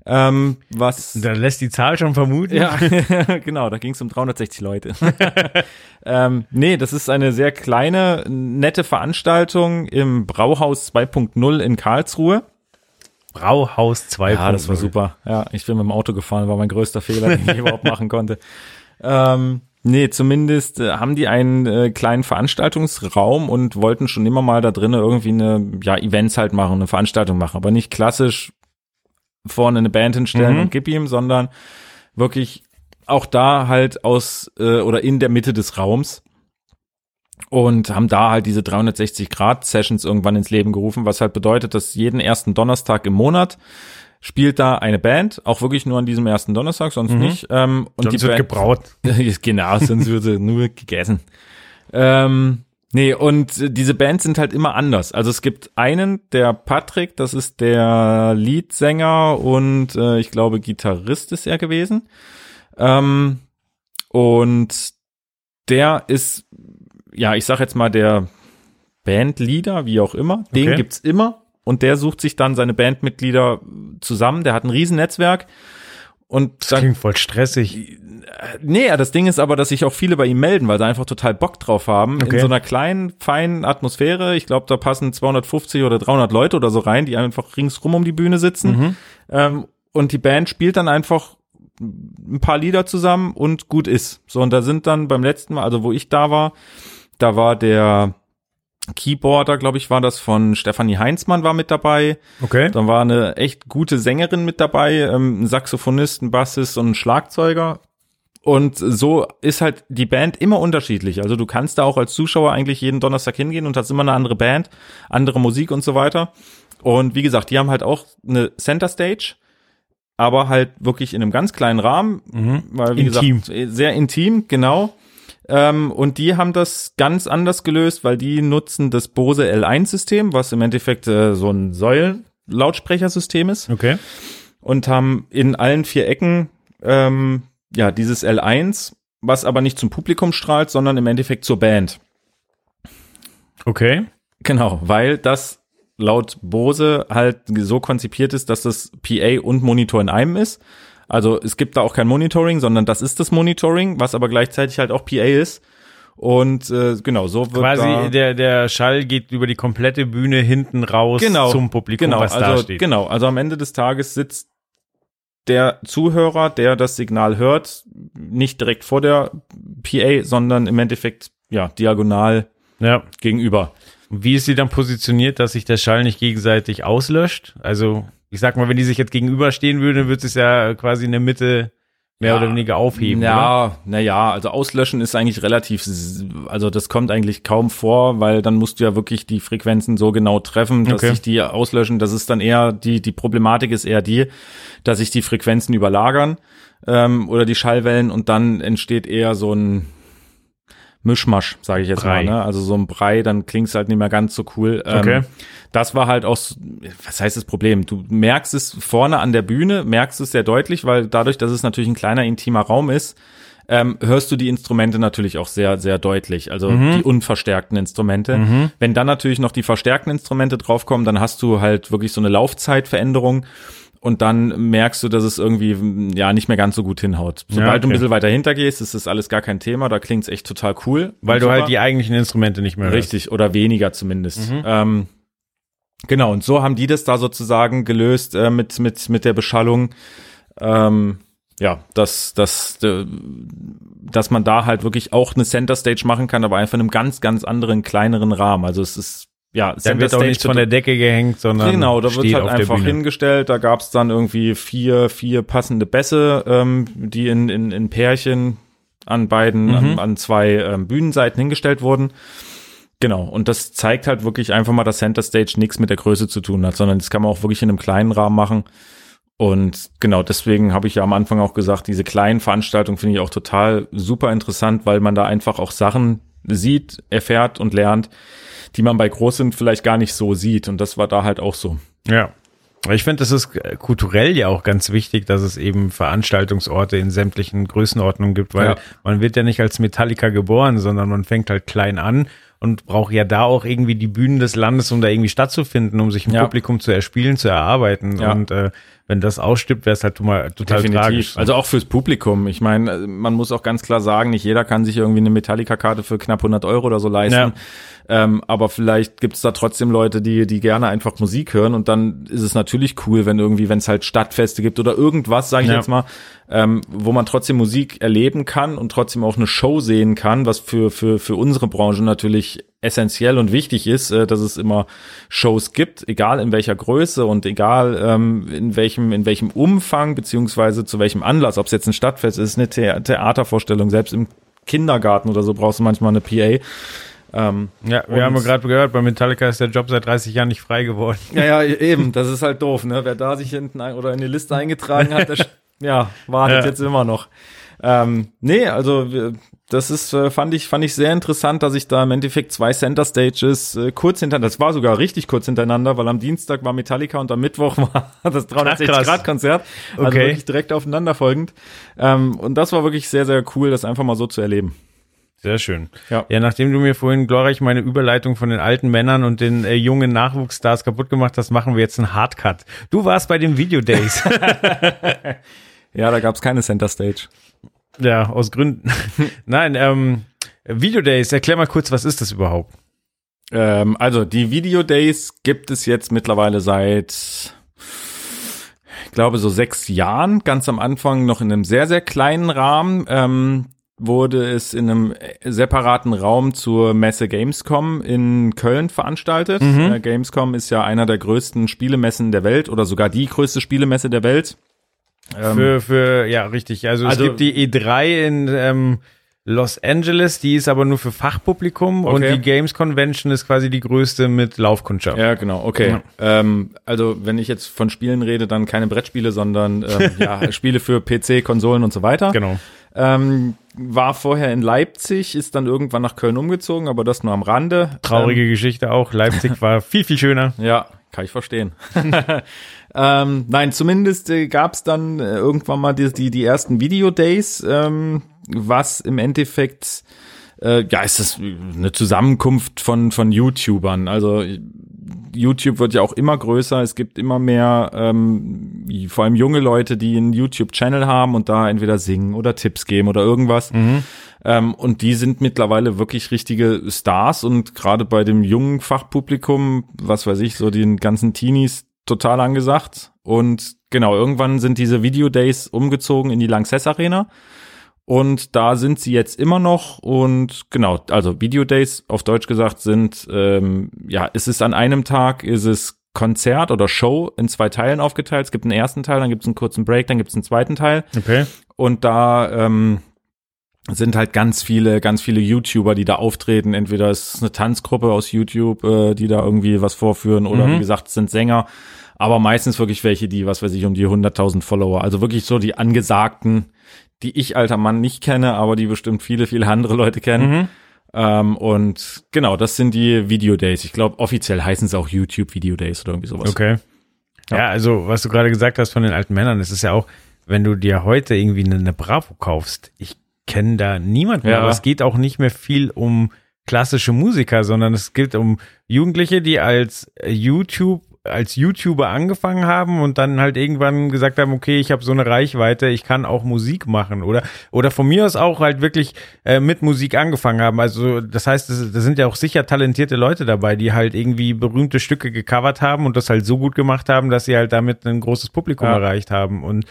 Ähm, was Da lässt die Zahl schon vermuten. ja, [LAUGHS] genau, da ging es um 360 Leute. [LAUGHS] ähm, nee, das ist eine sehr kleine, nette Veranstaltung im Brauhaus 2.0 in Karlsruhe. Brauhaus 2. Ja, das war super. Ja, ich bin mit dem Auto gefahren, war mein größter Fehler, den ich [LAUGHS] überhaupt machen konnte. Ähm, nee, zumindest äh, haben die einen äh, kleinen Veranstaltungsraum und wollten schon immer mal da drinnen irgendwie eine, ja, Events halt machen, eine Veranstaltung machen, aber nicht klassisch vorne eine Band hinstellen Mhm. und gib ihm, sondern wirklich auch da halt aus äh, oder in der Mitte des Raums und haben da halt diese 360 Grad Sessions irgendwann ins Leben gerufen, was halt bedeutet, dass jeden ersten Donnerstag im Monat spielt da eine Band, auch wirklich nur an diesem ersten Donnerstag, sonst nicht. Ähm, und Und die wird Band, gebraut. [LAUGHS] genau, sonst würde nur gegessen. Ähm, nee, und äh, diese Bands sind halt immer anders. Also es gibt einen, der Patrick, das ist der Leadsänger und äh, ich glaube Gitarrist ist er gewesen. Ähm, und der ist, ja, ich sag jetzt mal der Bandleader, wie auch immer. Den Okay. gibt's immer. Und der sucht sich dann seine Bandmitglieder zusammen. Der hat ein Riesennetzwerk. Und dann Klingt voll stressig. Nee, ja, das Ding ist aber, dass sich auch viele bei ihm melden, weil sie einfach total Bock drauf haben. Okay. In so einer kleinen, feinen Atmosphäre. Ich glaube, da passen 250 oder 300 Leute oder so rein, die einfach ringsrum um die Bühne sitzen. Mhm. Ähm, und die Band spielt dann einfach ein paar Lieder zusammen und gut ist. So, und da sind dann beim letzten Mal, also wo ich da war, da war der Keyboarder, glaube ich, war das von Stefanie Heinzmann war mit dabei. Okay. Dann war eine echt gute Sängerin mit dabei, ähm, ein Saxophonist, ein Bassist und ein Schlagzeuger. Und so ist halt die Band immer unterschiedlich. Also du kannst da auch als Zuschauer eigentlich jeden Donnerstag hingehen und hast immer eine andere Band, andere Musik und so weiter. Und wie gesagt, die haben halt auch eine Center Stage, aber halt wirklich in einem ganz kleinen Rahmen, Mhm. weil wie Intim. gesagt, sehr intim, genau. Ähm, und die haben das ganz anders gelöst, weil die nutzen das Bose L1-System, was im Endeffekt äh, so ein Säulen-Lautsprechersystem ist Okay. und haben in allen vier Ecken ähm, ja dieses L1, was aber nicht zum Publikum strahlt, sondern im Endeffekt zur Band. Okay. Genau, weil das laut Bose halt so konzipiert ist, dass das PA und Monitor in einem ist. Also es gibt da auch kein Monitoring, sondern das ist das Monitoring, was aber gleichzeitig halt auch PA ist. Und äh, genau, so wird Quasi da der, der Schall geht über die komplette Bühne hinten raus genau, zum Publikum, genau, was da also, steht. Genau, also am Ende des Tages sitzt der Zuhörer, der das Signal hört, nicht direkt vor der PA, sondern im Endeffekt ja diagonal Ja. gegenüber. Wie ist sie dann positioniert, dass sich der Schall nicht gegenseitig auslöscht? Also, ich sag mal, wenn die sich jetzt gegenüberstehen würden, wird es ja quasi in der Mitte mehr Ja. oder weniger aufheben. Ja, naja, also auslöschen ist eigentlich relativ, also das kommt eigentlich kaum vor, weil dann musst du ja wirklich die Frequenzen so genau treffen, dass Okay. sich die auslöschen. Das ist dann eher, die, die Problematik ist eher die, dass sich die Frequenzen überlagern ähm, oder die Schallwellen und dann entsteht eher so ein Mischmasch, sage ich jetzt Brei. mal. Ne? Also so ein Brei, dann klingt's halt nicht mehr ganz so cool. Ähm, Okay. Das war halt auch, was heißt das Problem? Du merkst es vorne an der Bühne, merkst es sehr deutlich, weil dadurch, dass es natürlich ein kleiner, intimer Raum ist, ähm, hörst du die Instrumente natürlich auch sehr, sehr deutlich. Also die unverstärkten Instrumente. Wenn dann natürlich noch die verstärkten Instrumente draufkommen, dann hast du halt wirklich so eine Laufzeitveränderung. Und dann merkst du, dass es irgendwie ja nicht mehr ganz so gut hinhaut. Sobald du ein okay. bisschen weiter hinter gehst, ist das alles gar kein Thema. Da klingt's echt total cool. Weil du halt super. die eigentlichen Instrumente nicht mehr hörst. Richtig, oder weniger zumindest. Ähm, genau, und so haben die das da sozusagen gelöst äh, mit, mit, mit der Beschallung. Ähm, ja, dass, dass, äh, dass man da halt wirklich auch eine Center Stage machen kann, aber einfach in einem ganz, ganz anderen, kleineren Rahmen. Also es ist ja, Da wird auch nichts von der Decke gehängt, sondern Genau, da wird halt einfach hingestellt. Da gab's dann irgendwie vier, vier passende Bässe, ähm, die in, in, in Pärchen an beiden, Mhm. an, an zwei ähm, Bühnenseiten hingestellt wurden. Genau, und das zeigt halt wirklich einfach mal, dass Center Stage nichts mit der Größe zu tun hat, sondern das kann man auch wirklich in einem kleinen Rahmen machen. Und genau, deswegen habe ich ja am Anfang auch gesagt, diese kleinen Veranstaltungen finde ich auch total super interessant, weil man da einfach auch Sachen sieht, erfährt und lernt, die man bei großen vielleicht gar nicht so sieht. Und das war da halt auch so. Ja. Ich finde, das ist kulturell ja auch ganz wichtig, dass es eben Veranstaltungsorte in sämtlichen Größenordnungen gibt, weil Ja. man wird ja nicht als Metallica geboren, sondern man fängt halt klein an und braucht ja da auch irgendwie die Bühnen des Landes, um da irgendwie stattzufinden, um sich ein Ja. Publikum zu erspielen, zu erarbeiten. Ja. Und äh, wenn das ausstirbt, wäre es halt total, total tragisch. Also auch fürs Publikum. Ich meine, äh, man muss auch ganz klar sagen, nicht jeder kann sich irgendwie eine Metallica-Karte für knapp 100 Euro oder so leisten. Ja. Ähm, aber vielleicht gibt's da trotzdem Leute, die, die gerne einfach Musik hören und dann ist es natürlich cool, wenn irgendwie, wenn es halt Stadtfeste gibt oder irgendwas, sage ich Ja. jetzt mal, ähm, wo man trotzdem Musik erleben kann und trotzdem auch eine Show sehen kann, was für, für, für unsere Branche natürlich essentiell und wichtig ist, äh, dass es immer Shows gibt, egal in welcher Größe und egal ähm, in welchem, in welchem Umfang, beziehungsweise zu welchem Anlass, ob es jetzt ein Stadtfest ist, eine The Theatervorstellung, selbst im Kindergarten oder so brauchst du manchmal eine PA. Ähm, ja, wir haben ja gerade gehört, bei Metallica ist der Job seit 30 Jahren nicht frei geworden. Ja, ja, eben, das ist halt doof, ne? Wer da sich hinten ein, oder in die Liste eingetragen hat, der, [LAUGHS] ja, wartet Ja. jetzt immer noch. Ähm, nee, also wir- das ist, äh, fand ich, fand ich sehr interessant, dass ich da im Endeffekt zwei Center Stages äh, kurz hintereinander, das war sogar richtig kurz hintereinander, weil am Dienstag war Metallica und am Mittwoch [LAUGHS] war das Ach, krass. 360-Grad-Konzert. Also Okay. wirklich direkt aufeinander folgend. Ähm, und das war wirklich sehr, sehr cool, das einfach mal so zu erleben. Sehr schön. Ja. Ja, nachdem du mir vorhin glorreich meine Überleitung von den alten Männern und den äh, jungen Nachwuchsstars kaputt gemacht hast, machen wir jetzt einen Hardcut. Du warst bei den Video Days. [LAUGHS] Ja, da gab's keine Center Stage. Ja, aus Gründen. [LAUGHS] Nein, ähm, Video Days, erklär mal kurz, was ist das überhaupt? Ähm, also die Video Days gibt es jetzt mittlerweile seit, ich glaube, so sechs Jahren. Ganz am Anfang noch in einem sehr, sehr kleinen Rahmen. Ähm, wurde es in einem separaten Raum zur Messe Gamescom in Köln veranstaltet. Mhm. Äh, Gamescom ist ja einer der größten Spielemessen der Welt oder sogar die größte Spielemesse der Welt. Ähm, Für, für, ja, richtig. Also, Also- es gibt die E3 in ähm, Los Angeles, die ist aber nur für Fachpublikum und Okay. die Games Convention ist quasi die größte mit Laufkundschaft. Ja, genau, okay. Ähm, also wenn ich jetzt von Spielen rede, dann keine Brettspiele, sondern ähm, [LAUGHS] ja, Spiele für PC, Konsolen und so weiter. Genau. Ähm, war vorher in Leipzig, ist dann irgendwann nach Köln umgezogen, aber das nur am Rande. Traurige Geschichte auch. Leipzig war viel, viel schöner. Ähm, [LAUGHS] ja, kann ich verstehen. [LAUGHS] ähm, nein, zumindest äh, gab es dann äh, irgendwann mal die, die, die ersten Video-Days, ähm, was im Endeffekt, äh, ja, ist das eine Zusammenkunft von, von YouTubern. Also YouTube wird ja auch immer größer. Es gibt immer mehr, ähm, vor allem junge Leute, die einen YouTube-Channel haben und da entweder singen oder Tipps geben oder irgendwas. Ähm, und die sind mittlerweile wirklich richtige Stars und gerade bei dem jungen Fachpublikum, was weiß ich, so den ganzen Teenies total angesagt. Und genau, irgendwann sind diese Video Days umgezogen in die Lanxess Arena. Und da sind sie jetzt immer noch und genau, also Video Days auf Deutsch gesagt sind, ähm, ja, es ist an einem Tag, ist es Konzert oder Show in zwei Teilen aufgeteilt. Es gibt einen ersten Teil, dann gibt es einen kurzen Break, dann gibt es einen zweiten Teil. Okay. Und da ähm, sind halt ganz viele, ganz viele YouTuber, die da auftreten. Entweder ist es eine Tanzgruppe aus YouTube, äh, die da irgendwie was vorführen, oder Mhm. wie gesagt, es sind Sänger. Aber meistens wirklich welche, die, was weiß ich, um die 100.000 Follower. Also wirklich so die angesagten, die ich alter Mann nicht kenne, aber die bestimmt viele, viele andere Leute kennen. Mhm. Ähm, und genau, das sind die Video Days. Ich glaube, offiziell heißen sie auch YouTube Video Days oder irgendwie sowas. Okay. Ja. Ja. also was du gerade gesagt hast von den alten Männern, das ist ja auch, wenn du dir heute irgendwie eine, eine Bravo kaufst, ich kenne da niemanden, Ja. aber es geht auch nicht mehr viel um klassische Musiker, sondern es geht um Jugendliche, die als äh, YouTube als YouTuber angefangen haben und dann halt irgendwann gesagt haben, okay, ich habe so eine Reichweite, ich kann auch Musik machen oder oder von mir aus auch halt wirklich äh, mit Musik angefangen haben. Also das heißt, da sind ja auch sicher talentierte Leute dabei, die halt irgendwie berühmte Stücke gecovert haben und das halt so gut gemacht haben, dass sie halt damit ein großes Publikum Ja. erreicht haben und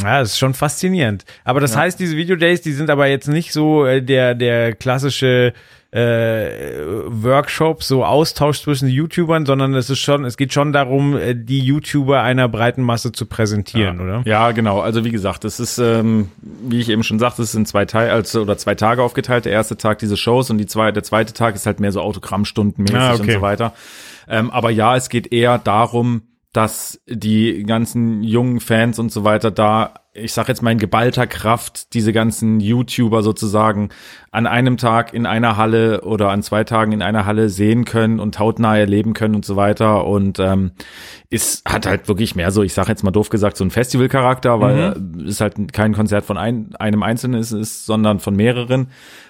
ja, das ist schon faszinierend. Aber das Ja. heißt, diese Videodays, die sind aber jetzt nicht so äh, der der klassische äh, Workshop, so Austausch zwischen YouTubern, sondern es ist schon, es geht schon darum, äh, die YouTuber einer breiten Masse zu präsentieren, ja. oder? Ja, genau. Also wie gesagt, es ist, ähm, wie ich eben schon sagte, es sind zwei Teile, also oder zwei Tage aufgeteilt. Der erste Tag diese Shows und die zweite, der zweite Tag ist halt mehr so Autogrammstundenmäßig Ah, okay. und so weiter. Ähm, aber ja, es geht eher darum, dass die ganzen jungen Fans und so weiter da, ich sag jetzt mal in geballter Kraft, diese ganzen YouTuber sozusagen an einem Tag in einer Halle oder an zwei Tagen in einer Halle sehen können und hautnah erleben können und so weiter. Und ähm, ist hat halt wirklich mehr so, ich sag jetzt mal doof gesagt, so ein Festivalcharakter, weil Mhm. es halt kein Konzert von ein, einem Einzelnen ist, ist, sondern von mehreren.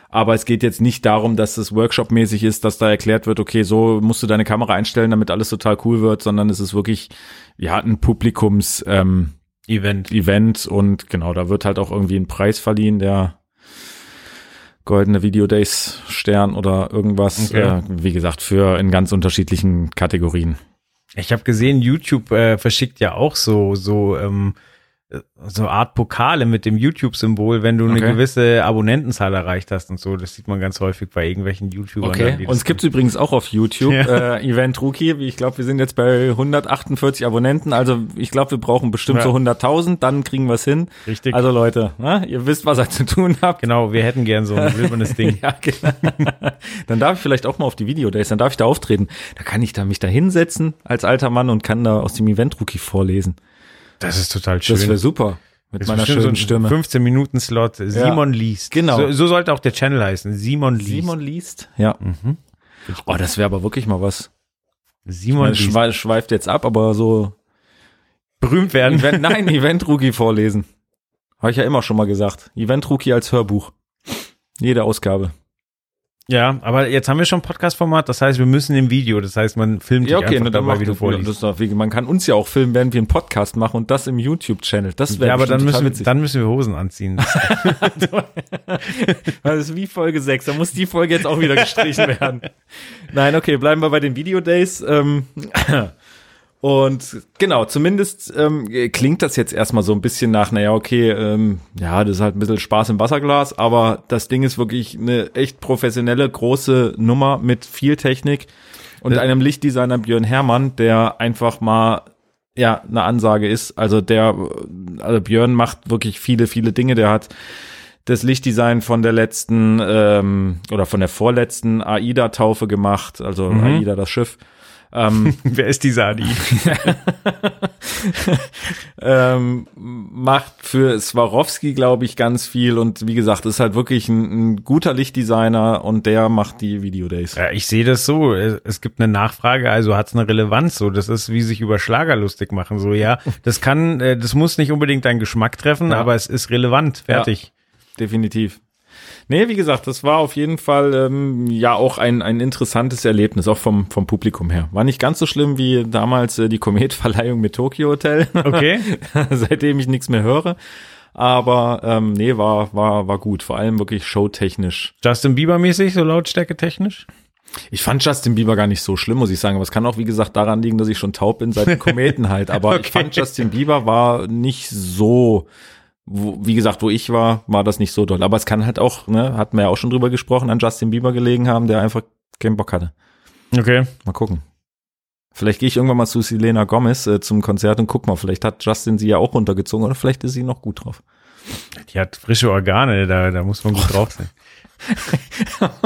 Aber es geht jetzt nicht darum, dass es Workshop-mäßig ist, dass da erklärt wird, okay, so musst du deine Kamera einstellen, damit alles total cool wird, sondern es ist wirklich, ja, ein Publikums, ähm, Event. Event und genau, da wird halt auch irgendwie ein Preis verliehen, der goldene Video Days Stern oder irgendwas, Okay. äh, wie gesagt, für in ganz unterschiedlichen Kategorien. Ich habe gesehen, YouTube äh, verschickt ja auch so so ähm, äh, so Art Pokale mit dem YouTube-Symbol, wenn du eine Okay. gewisse Abonnentenzahl erreicht hast und so. Das sieht man ganz häufig bei irgendwelchen YouTubern. dann, die das Uns gibt's übrigens auch auf YouTube, [LAUGHS] Ja. äh, Event Rookie. Ich glaube, wir sind jetzt bei 148 Abonnenten. Also ich glaube, wir brauchen bestimmt Ja. so 100.000, dann kriegen wir's hin. Richtig. Also Leute, ne, ihr wisst, was ihr zu tun habt. genau, wir hätten gern so ein [LAUGHS] silbernes Ding. Ja, genau. [LAUGHS] dann darf ich vielleicht auch mal auf die Videodays, dann darf ich da auftreten. Da kann ich da mich da hinsetzen als alter Mann und kann da aus dem Event Rookie vorlesen. Das ist total schön. Das wäre super. Mit Das meiner schönen so Stimme. 15 Minuten Slot. Simon liest. Genau. So, so sollte auch der Channel heißen. Simon liest. Simon liest. Ja. Mhm. Oh, das wäre aber wirklich mal was. Simon Das liest. schwe schweift jetzt ab, aber so Berühmt werden. Event, nein, [LAUGHS] Event Rookie vorlesen. Habe ich ja immer schon mal gesagt. Event Rookie als Hörbuch. Jede Ausgabe. Ja, aber jetzt haben wir schon Podcast-Format, das heißt, wir müssen im Video, das heißt, man filmt dich einfach ne, dabei, wie du vorliest. das doch, man kann uns ja auch filmen, während wir einen Podcast machen und das im YouTube-Channel. Das wäre ja, aber dann müssen, witzig. dann müssen wir Hosen anziehen. [LAUGHS] Das ist wie Folge 6. Da muss die Folge jetzt auch wieder gestrichen werden. Nein, okay, bleiben wir bei den Videodays. Ähm, und genau, zumindest ähm, klingt das jetzt erstmal so ein bisschen nach, naja, okay, ähm, ja, das ist halt ein bisschen Spaß im Wasserglas, aber das Ding ist wirklich eine echt professionelle, große Nummer mit viel Technik und einem Lichtdesigner Björn Herrmann, der einfach mal ja, eine Ansage ist. Also der, also Björn macht wirklich viele, viele Dinge. Der hat das Lichtdesign von der letzten ähm, oder von der vorletzten AIDA-Taufe gemacht, also Mhm. AIDA das Schiff. Ähm, [LAUGHS] Wer ist dieser Adi? ähm, macht für Swarovski, glaube ich, ganz viel und wie gesagt, ist halt wirklich ein, ein guter Lichtdesigner und der macht die Videodays. Ja, ich sehe das so. Es gibt eine Nachfrage, also hat es eine Relevanz. So, das ist wie sich über Schlager lustig machen. So, ja, das kann, äh, das muss nicht unbedingt deinen Geschmack treffen, Ja. aber es ist relevant. Fertig. definitiv. Nee, wie gesagt, das war auf jeden Fall ähm, ja auch ein, ein interessantes Erlebnis, auch vom, vom Publikum her. War nicht ganz so schlimm wie damals äh, die Kometverleihung mit Tokyo Hotel, [LAUGHS] Okay. seitdem ich nichts mehr höre. Aber ähm, nee, war, war, war gut, vor allem wirklich showtechnisch. Justin Bieber mäßig, so Lautstärke technisch? Ich fand Justin Bieber gar nicht so schlimm, muss ich sagen. Aber es kann auch, wie gesagt, daran liegen, dass ich schon taub bin seit den Kometen halt. Aber [LAUGHS] ich Okay. fand Justin Bieber war nicht so, wo, wie gesagt, wo ich war, war das nicht so doll. Aber es kann halt auch, ne, hatten wir ja auch schon drüber gesprochen, an Justin Bieber gelegen haben, der einfach keinen Bock hatte. Okay. Mal gucken. Vielleicht gehe ich irgendwann mal zu Selena Gomez äh, zum Konzert und guck mal, vielleicht hat Justin sie ja auch runtergezogen oder vielleicht ist sie noch gut drauf. Die hat frische Organe, da, da muss man gut drauf sein. [LAUGHS]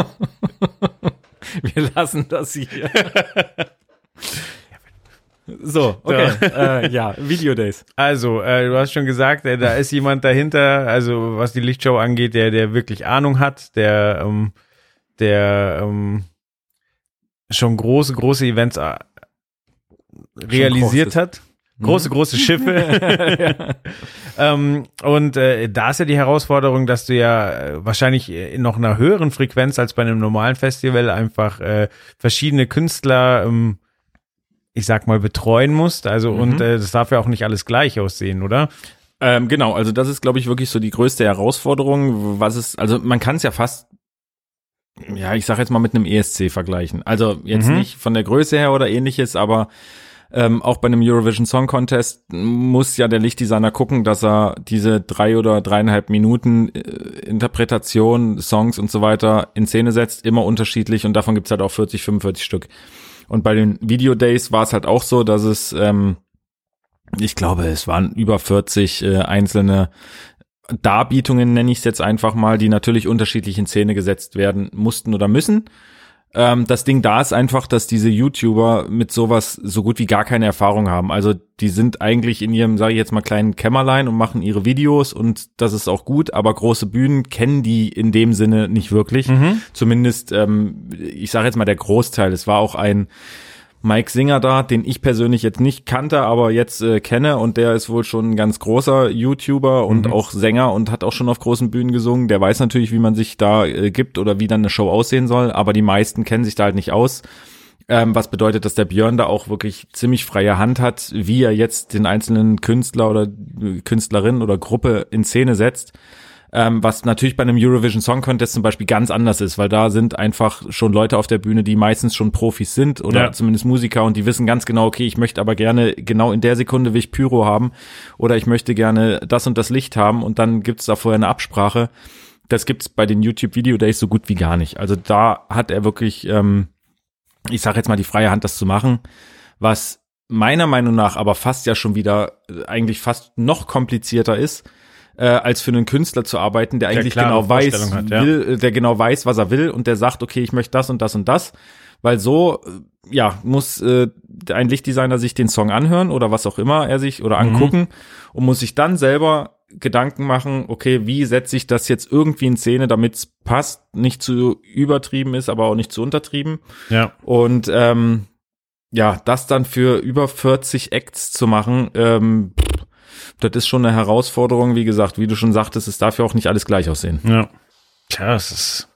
Wir lassen das hier. [LAUGHS] [LAUGHS] so, okay. äh, ja, Videodays. Also, äh, du hast schon gesagt, äh, da ist jemand dahinter, also was die Lichtshow angeht, der, der wirklich Ahnung hat, der, ähm, der ähm, schon große, große Events äh, realisiert hat. Große, große Schiffe. [LAUGHS] [LAUGHS] ähm, und äh, da ist ja die Herausforderung, dass du ja äh, wahrscheinlich in noch einer höheren Frequenz als bei einem normalen Festival einfach äh, verschiedene Künstler, ähm, ich sag mal, betreuen musst. Also und äh, das darf ja auch nicht alles gleich aussehen, oder? Ähm, genau, also das ist, glaube ich, wirklich so die größte Herausforderung, was es, also man kann es ja fast, ja, ich sage jetzt mal mit einem ESC vergleichen. Also jetzt Mhm. nicht von der Größe her oder ähnliches, aber ähm, auch bei einem Eurovision Song Contest muss ja der Lichtdesigner gucken, dass er diese drei oder dreieinhalb Minuten äh, Interpretation, Songs und so weiter in Szene setzt, immer unterschiedlich und davon gibt's halt auch 40, 45 Stück. Und bei den Video Days war es halt auch so, dass es, ähm, ich glaube, es waren über 40 äh, einzelne Darbietungen, nenne ich es jetzt einfach mal, die natürlich unterschiedlich in Szene gesetzt werden mussten oder müssen. Ähm, das Ding da ist einfach, dass diese YouTuber mit sowas so gut wie gar keine Erfahrung haben. Also die sind eigentlich in ihrem, sage ich jetzt mal, kleinen Kämmerlein und machen ihre Videos und das ist auch gut, aber große Bühnen kennen die in dem Sinne nicht wirklich. Mhm. Zumindest, ähm, ich sage jetzt mal der Großteil. Es war auch ein Mike Singer da, den ich persönlich jetzt nicht kannte, aber jetzt äh, kenne und der ist wohl schon ein ganz großer YouTuber und Mhm. auch Sänger und hat auch schon auf großen Bühnen gesungen. Der weiß natürlich, wie man sich da äh, gibt oder wie dann eine Show aussehen soll, aber die meisten kennen sich da halt nicht aus. Ähm, was bedeutet, dass der Björn da auch wirklich ziemlich freie Hand hat, wie er jetzt den einzelnen Künstler oder äh, Künstlerin oder Gruppe in Szene setzt. Ähm, was natürlich bei einem Eurovision Song Contest zum Beispiel ganz anders ist, weil da sind einfach schon Leute auf der Bühne, die meistens schon Profis sind oder Ja. zumindest Musiker und die wissen ganz genau, okay, ich möchte aber gerne genau in der Sekunde will ich Pyro haben oder ich möchte gerne das und das Licht haben und dann gibt's da vorher eine Absprache. Das gibt's bei den YouTube Video Days so gut wie gar nicht. Also da hat er wirklich, ähm, ich sage jetzt mal die freie Hand, das zu machen, was meiner Meinung nach aber fast ja schon wieder äh, eigentlich fast noch komplizierter ist, äh, als für einen Künstler zu arbeiten, der Der eigentlich genau weiß, hat, ja. will, der genau weiß, was er will und der sagt, okay, ich möchte das und das und das, weil so äh, ja muss äh, ein Lichtdesigner sich den Song anhören oder was auch immer er sich oder Mhm. angucken und muss sich dann selber Gedanken machen, okay, wie setze ich das jetzt irgendwie in Szene, damit es passt, nicht zu übertrieben ist, aber auch nicht zu untertrieben. Ja. Und ähm, ja, das dann für über 40 Acts zu machen, ähm, das ist schon eine Herausforderung. Wie gesagt, wie du schon sagtest, es darf ja auch nicht alles gleich aussehen. Ja. Tja, es ist,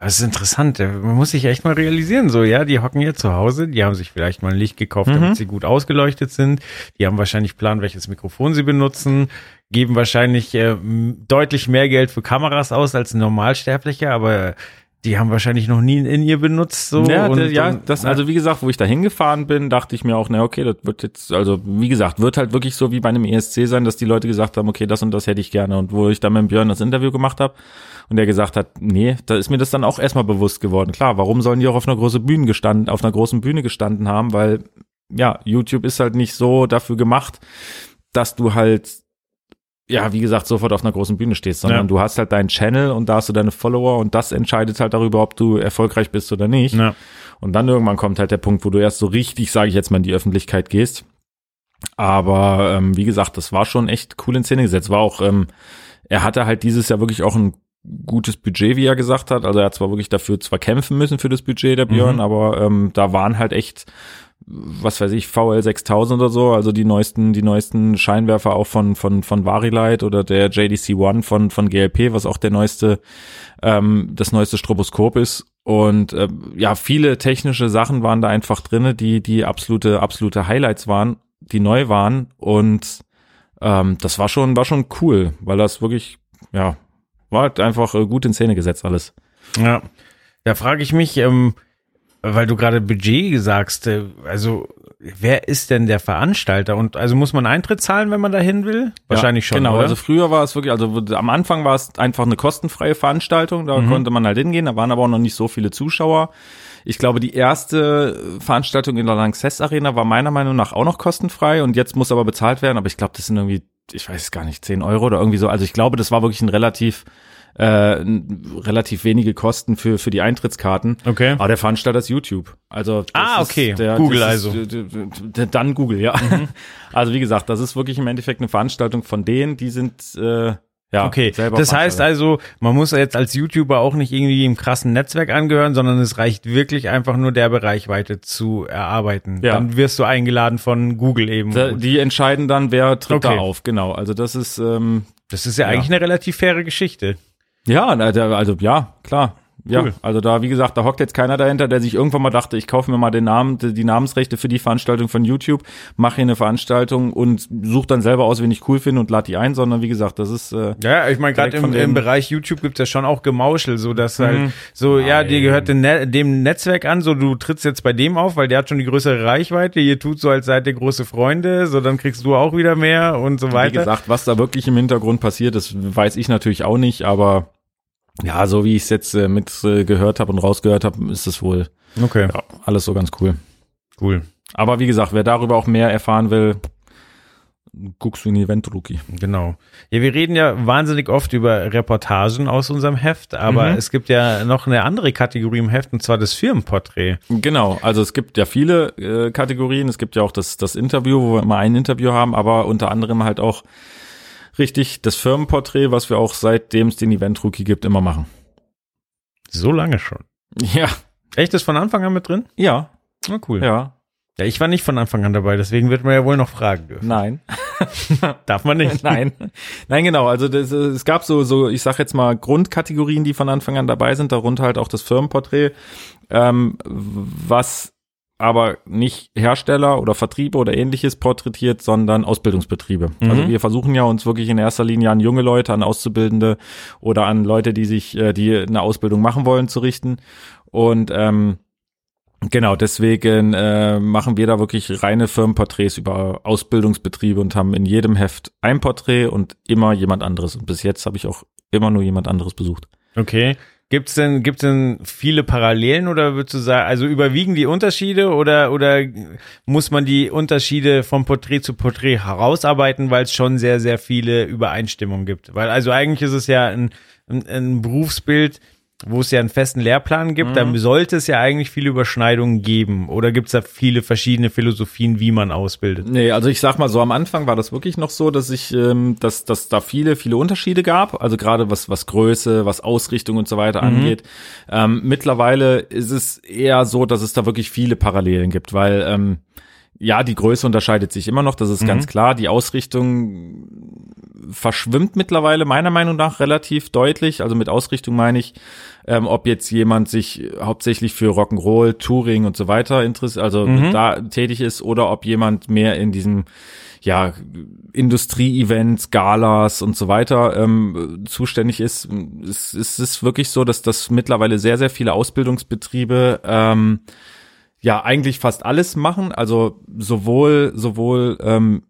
es ist interessant. Man muss sich echt mal realisieren, so, ja, die hocken hier zu Hause, die haben sich vielleicht mal ein Licht gekauft, Mhm. damit sie gut ausgeleuchtet sind. Die haben wahrscheinlich Plan, welches Mikrofon sie benutzen, geben wahrscheinlich äh, deutlich mehr Geld für Kameras aus als ein Normalsterblicher, aber die haben wahrscheinlich noch nie ein In-Ear benutzt, so. ja, und, ja, und- das, also wie gesagt, wo ich da hingefahren bin, dachte ich mir auch, na okay, das wird jetzt, also wie gesagt, wird halt wirklich so wie bei einem ESC sein, dass die Leute gesagt haben, okay, das und das hätte ich gerne. Und wo ich dann mit Björn das Interview gemacht habe und der gesagt hat, nee, da ist mir das dann auch erstmal bewusst geworden. Klar, warum sollen die auch auf einer großen Bühne gestanden, auf einer großen Bühne gestanden haben? Weil, ja, YouTube ist halt nicht so dafür gemacht, dass du halt ja, wie gesagt, sofort auf einer großen Bühne stehst, sondern Ja. du hast halt deinen Channel und da hast du deine Follower und das entscheidet halt darüber, ob du erfolgreich bist oder nicht. ja. Und dann irgendwann kommt halt der Punkt, wo du erst so richtig, sage ich jetzt mal, in die Öffentlichkeit gehst. Aber ähm, wie gesagt, das war schon echt cool in Szene gesetzt. War auch, ähm, er hatte halt dieses Jahr wirklich auch ein gutes Budget, wie er gesagt hat. Also er hat zwar wirklich dafür zwar kämpfen müssen für das Budget der Björn, Mhm. aber ähm, da waren halt echt was weiß ich, VL 6000 oder so, also die neuesten, die neuesten Scheinwerfer auch von, von, von Varilight oder der JDC One von, von GLP, was auch der neueste, ähm, das neueste Stroboskop ist. Und ähm, ja, viele technische Sachen waren da einfach drinne, die, die absolute, absolute Highlights waren, die neu waren. Und ähm, das war schon, war schon cool, weil das wirklich, ja, war halt einfach äh, gut in Szene gesetzt alles. Ja, da frage ich mich, ähm, weil du gerade Budget sagst, äh, also wer ist denn der Veranstalter? Und also muss man Eintritt zahlen, wenn man da hin will? Wahrscheinlich ja, schon. Genau, oder? also früher war es wirklich, also am Anfang war es einfach eine kostenfreie Veranstaltung, da Mhm. konnte man halt hingehen, da waren aber auch noch nicht so viele Zuschauer. Ich glaube, die erste Veranstaltung in der Lanxess Arena war meiner Meinung nach auch noch kostenfrei und jetzt muss aber bezahlt werden, aber ich glaube, das sind irgendwie, ich weiß es gar nicht, 10 Euro oder irgendwie so. Also ich glaube, das war wirklich ein relativ, äh, relativ wenige Kosten für, für die Eintrittskarten. okay. Aber der Veranstalter ist YouTube. Also das Ah, okay. Google das ist- also. Dann Google, ja. [LAUGHS] Also wie gesagt, das ist wirklich im Endeffekt eine Veranstaltung von denen, die sind äh, ja Okay, das heißt also, man muss jetzt als YouTuber auch nicht irgendwie im krassen Netzwerk angehören, sondern es reicht wirklich einfach nur der Bereichweite zu erarbeiten. Ja. Dann wirst du eingeladen von Google eben. Da- die entscheiden dann, wer tritt Okay. da auf. Genau. Also das ist ähm, das ist ja, Ja. eigentlich eine relativ faire Geschichte. Ja, also ja, klar. Ja, Cool. also da, wie gesagt, da hockt jetzt keiner dahinter, der sich irgendwann mal dachte, ich kaufe mir mal den Namen, die Namensrechte für die Veranstaltung von YouTube, mache hier eine Veranstaltung und suche dann selber aus, wen ich cool finde und lade die ein, sondern wie gesagt, das ist äh, Ja, ich meine, gerade im, im Bereich YouTube gibt es ja schon auch Gemauschel, so dass halt Mhm. so, ja, Nein. dir gehört Ne- dem Netzwerk an, so du trittst jetzt bei dem auf, weil der hat schon die größere Reichweite, ihr tut so, als seid ihr große Freunde, so dann kriegst du auch wieder mehr und so Wie weiter. gesagt, was da wirklich im Hintergrund passiert, das weiß ich natürlich auch nicht, aber ja, so wie ich es jetzt äh, mit äh, gehört habe und rausgehört habe, ist es wohl Okay, ja, alles so ganz cool. cool. Aber wie gesagt, wer darüber auch mehr erfahren will, guckst du in Event Rookie. Genau. Ja, wir reden ja wahnsinnig oft über Reportagen aus unserem Heft, aber Mhm. es gibt ja noch eine andere Kategorie im Heft, und zwar das Firmenporträt. Genau, also es gibt ja viele äh, Kategorien. Es gibt ja auch das, das Interview, wo wir immer ein Interview haben, aber unter anderem halt auch richtig das Firmenporträt, was wir auch seitdem es den Event Rookie gibt, immer machen. So lange schon. Ja, Echt, ist von Anfang an mit drin? ja, Na cool. ja, Ja, ich war nicht von Anfang an dabei, deswegen wird man ja wohl noch fragen dürfen. nein. [LAUGHS] Darf man nicht. [LAUGHS] Nein, nein, genau. Also das, es gab so, so, ich sag jetzt mal Grundkategorien, die von Anfang an dabei sind. Darunter halt auch das Firmenporträt, ähm, was aber nicht Hersteller oder Vertriebe oder ähnliches porträtiert, sondern Ausbildungsbetriebe. Mhm. Also wir versuchen ja uns wirklich in erster Linie an junge Leute, an Auszubildende oder an Leute, die sich, äh, die eine Ausbildung machen wollen, zu richten. Und ähm, Genau, deswegen äh, machen wir da wirklich reine Firmenporträts über Ausbildungsbetriebe und haben in jedem Heft ein Porträt und immer jemand anderes. Und bis jetzt habe ich auch immer nur jemand anderes besucht. Okay. Gibt's denn, gibt's denn viele Parallelen oder würdest du sagen, also überwiegen die Unterschiede oder, oder muss man die Unterschiede von Porträt zu Porträt herausarbeiten, weil es schon sehr, sehr viele Übereinstimmungen gibt? Weil also eigentlich ist es ja ein, ein, ein Berufsbild, wo es ja einen festen Lehrplan gibt, da sollte es ja eigentlich viele Überschneidungen geben. Oder gibt's da viele verschiedene Philosophien, wie man ausbildet? Nee, also ich sag mal so, am Anfang war das wirklich noch so, dass ich, ähm, dass, dass da viele, viele Unterschiede gab. Also gerade was, was Größe, was Ausrichtung und so weiter angeht. Ähm, mittlerweile ist es eher so, dass es da wirklich viele Parallelen gibt, weil ähm, ja, die Größe unterscheidet sich immer noch, das ist ganz klar. Die Ausrichtung verschwimmt mittlerweile meiner Meinung nach relativ deutlich. Also mit Ausrichtung meine ich, ähm, ob jetzt jemand sich hauptsächlich für Rock'n'Roll, Touring und so weiter interessiert, also da tätig ist, oder ob jemand mehr in diesem ja, Industrie-Events, Galas und so weiter ähm, zuständig ist. Es, es ist wirklich so, dass das mittlerweile sehr, sehr viele Ausbildungsbetriebe ähm, ja eigentlich fast alles machen. Also sowohl, sowohl ähm,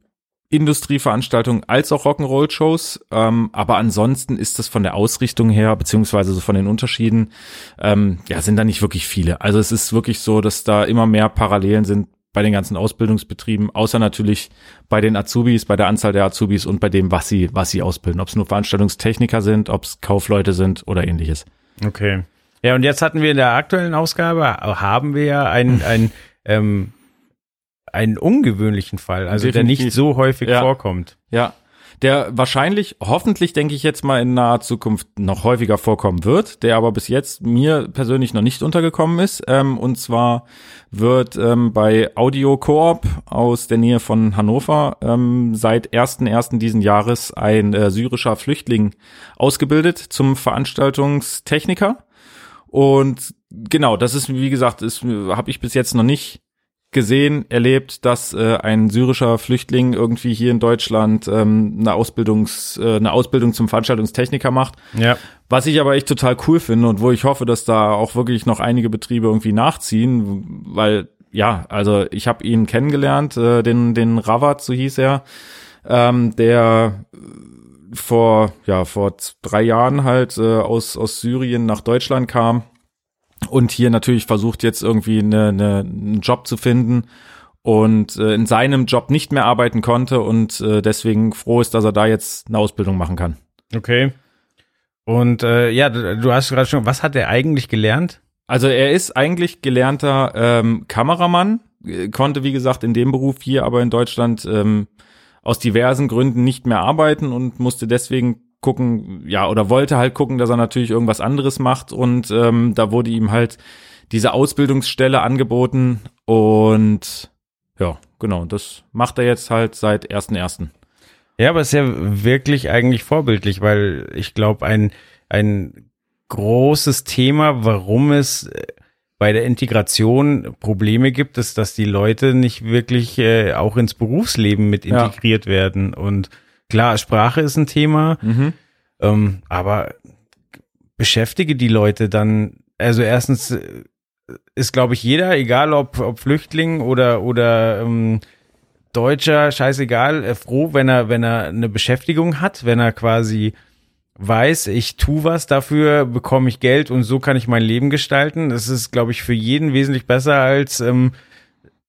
Industrieveranstaltungen als auch Rock'n'Roll-Shows. Ähm, aber ansonsten ist das von der Ausrichtung her, beziehungsweise so von den Unterschieden, ähm, ja, sind da nicht wirklich viele. Also es ist wirklich so, dass da immer mehr Parallelen sind bei den ganzen Ausbildungsbetrieben, außer natürlich bei den Azubis, bei der Anzahl der Azubis und bei dem, was sie, was sie ausbilden. Ob es nur Veranstaltungstechniker sind, ob es Kaufleute sind oder ähnliches. Okay. Ja, und jetzt hatten wir in der aktuellen Ausgabe, haben wir ja einen, [LAUGHS] einen, ähm, einen ungewöhnlichen Fall, also der Definitiv. nicht so häufig Ja. vorkommt. Ja, der wahrscheinlich, hoffentlich denke ich jetzt mal in naher Zukunft noch häufiger vorkommen wird, der aber bis jetzt mir persönlich noch nicht untergekommen ist. Ähm, und zwar wird ähm, bei Audio Coop aus der Nähe von Hannover ähm, seit 1.1. diesen Jahres ein äh, syrischer Flüchtling ausgebildet zum Veranstaltungstechniker. Und genau, das ist, wie gesagt, ist habe ich bis jetzt noch nicht gesehen, erlebt, dass äh, ein syrischer Flüchtling irgendwie hier in Deutschland ähm, eine Ausbildungs äh, eine Ausbildung zum Veranstaltungstechniker macht. Ja. Was ich aber echt total cool finde und wo ich hoffe, dass da auch wirklich noch einige Betriebe irgendwie nachziehen, weil ja, also ich habe ihn kennengelernt, äh, den den Rawat, so hieß er, ähm, der vor ja vor drei Jahren halt äh, aus aus Syrien nach Deutschland kam und hier natürlich versucht jetzt irgendwie eine, eine, einen Job zu finden und äh, in seinem Job nicht mehr arbeiten konnte und äh, deswegen froh ist, dass er da jetzt eine Ausbildung machen kann. Okay. Und äh, ja, du, du hast gerade schon, was hat er eigentlich gelernt? Also er ist eigentlich gelernter ähm, Kameramann, äh, konnte wie gesagt in dem Beruf hier aber in Deutschland ähm, aus diversen Gründen nicht mehr arbeiten und musste deswegen gucken, ja, oder wollte halt gucken, dass er natürlich irgendwas anderes macht und ähm, da wurde ihm halt diese Ausbildungsstelle angeboten und ja, genau, das macht er jetzt halt seit 1.1. Ja, aber es ist ja wirklich eigentlich vorbildlich, weil ich glaube, ein, ein großes Thema, warum es äh, bei der Integration Probleme gibt, ist, dass die Leute nicht wirklich äh, auch ins Berufsleben mit Ja. integriert werden. Und klar, Sprache ist ein Thema, Mhm. ähm, aber beschäftige die Leute dann, also erstens äh, ist, glaube ich, jeder, egal ob, ob Flüchtling oder, oder ähm, Deutscher, scheißegal, äh, froh, wenn er, wenn er eine Beschäftigung hat, wenn er quasi weiß, ich tu was dafür, bekomme ich Geld und so kann ich mein Leben gestalten. Das ist, glaube ich, für jeden wesentlich besser als ähm,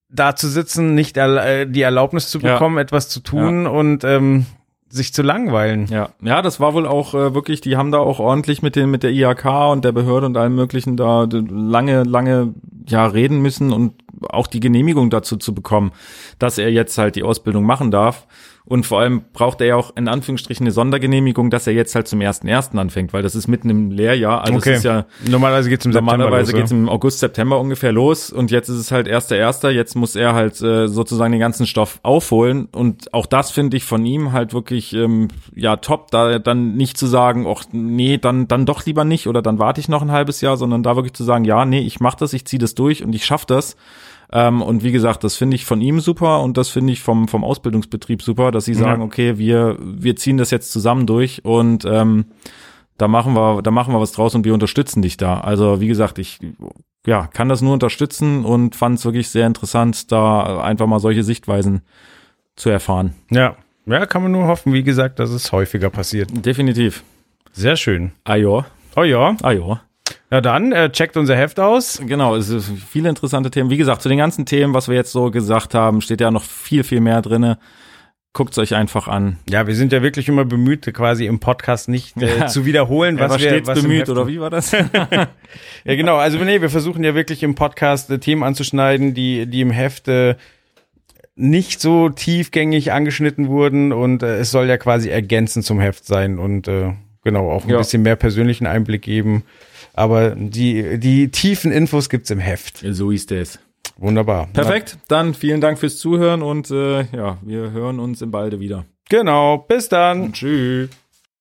da zu sitzen, nicht erl- äh, die Erlaubnis zu Ja. bekommen, etwas zu tun und ähm, sich zu langweilen. Ja, ja, das war wohl auch äh, wirklich, die haben da auch ordentlich mit den mit der IHK und der Behörde und allem möglichen da lange lange ja reden müssen und auch die Genehmigung dazu zu bekommen, dass er jetzt halt die Ausbildung machen darf. Und vor allem braucht er ja auch in Anführungsstrichen eine Sondergenehmigung, dass er jetzt halt zum ersten ersten anfängt, weil das ist mitten im Lehrjahr. Also Okay. es ist ja Normalerweise geht's im Normalerweise September geht's los, im August, September ungefähr los und jetzt ist es halt erster erster. Jetzt muss er halt äh, sozusagen den ganzen Stoff aufholen und auch das finde ich von ihm halt wirklich ähm, ja top, da dann nicht zu sagen, ach nee, dann dann doch lieber nicht oder dann warte ich noch ein halbes Jahr, sondern da wirklich zu sagen, ja, nee, ich mach das, ich ziehe das durch und ich schaff das. Ähm, und wie gesagt, das finde ich von ihm super und das finde ich vom, vom Ausbildungsbetrieb super, dass sie sagen, Ja. okay, wir, wir ziehen das jetzt zusammen durch und ähm, da machen wir, da machen wir was draus und wir unterstützen dich da. Also wie gesagt, ich ja, kann das nur unterstützen und fand es wirklich sehr interessant, da einfach mal solche Sichtweisen zu erfahren. Ja. Ja, kann man nur hoffen, wie gesagt, dass es häufiger passiert. Definitiv. Sehr schön. Ajo, Oh ja. Na dann, äh, checkt unser Heft aus. Genau, es ist viele interessante Themen. Wie gesagt, zu den ganzen Themen, was wir jetzt so gesagt haben, steht ja noch viel, viel mehr drinne. Guckt's euch einfach an. Ja, wir sind ja wirklich immer bemüht, quasi im Podcast nicht äh, [LAUGHS] Ja. zu wiederholen, Er was war wir stets was bemüht, oder wie war das? [LAUGHS] [LAUGHS] Ja, genau. Also nee, wir versuchen ja wirklich im Podcast äh, Themen anzuschneiden, die die im Heft äh, nicht so tiefgängig angeschnitten wurden und äh, es soll ja quasi ergänzend zum Heft sein und äh, genau auch ein Ja. bisschen mehr persönlichen Einblick geben. Aber die die tiefen Infos gibt's im Heft. so ist es. Wunderbar. Perfekt, dann vielen Dank fürs Zuhören und äh, ja, wir hören uns im Balde wieder. Na, genau. Bis dann. Tschüss.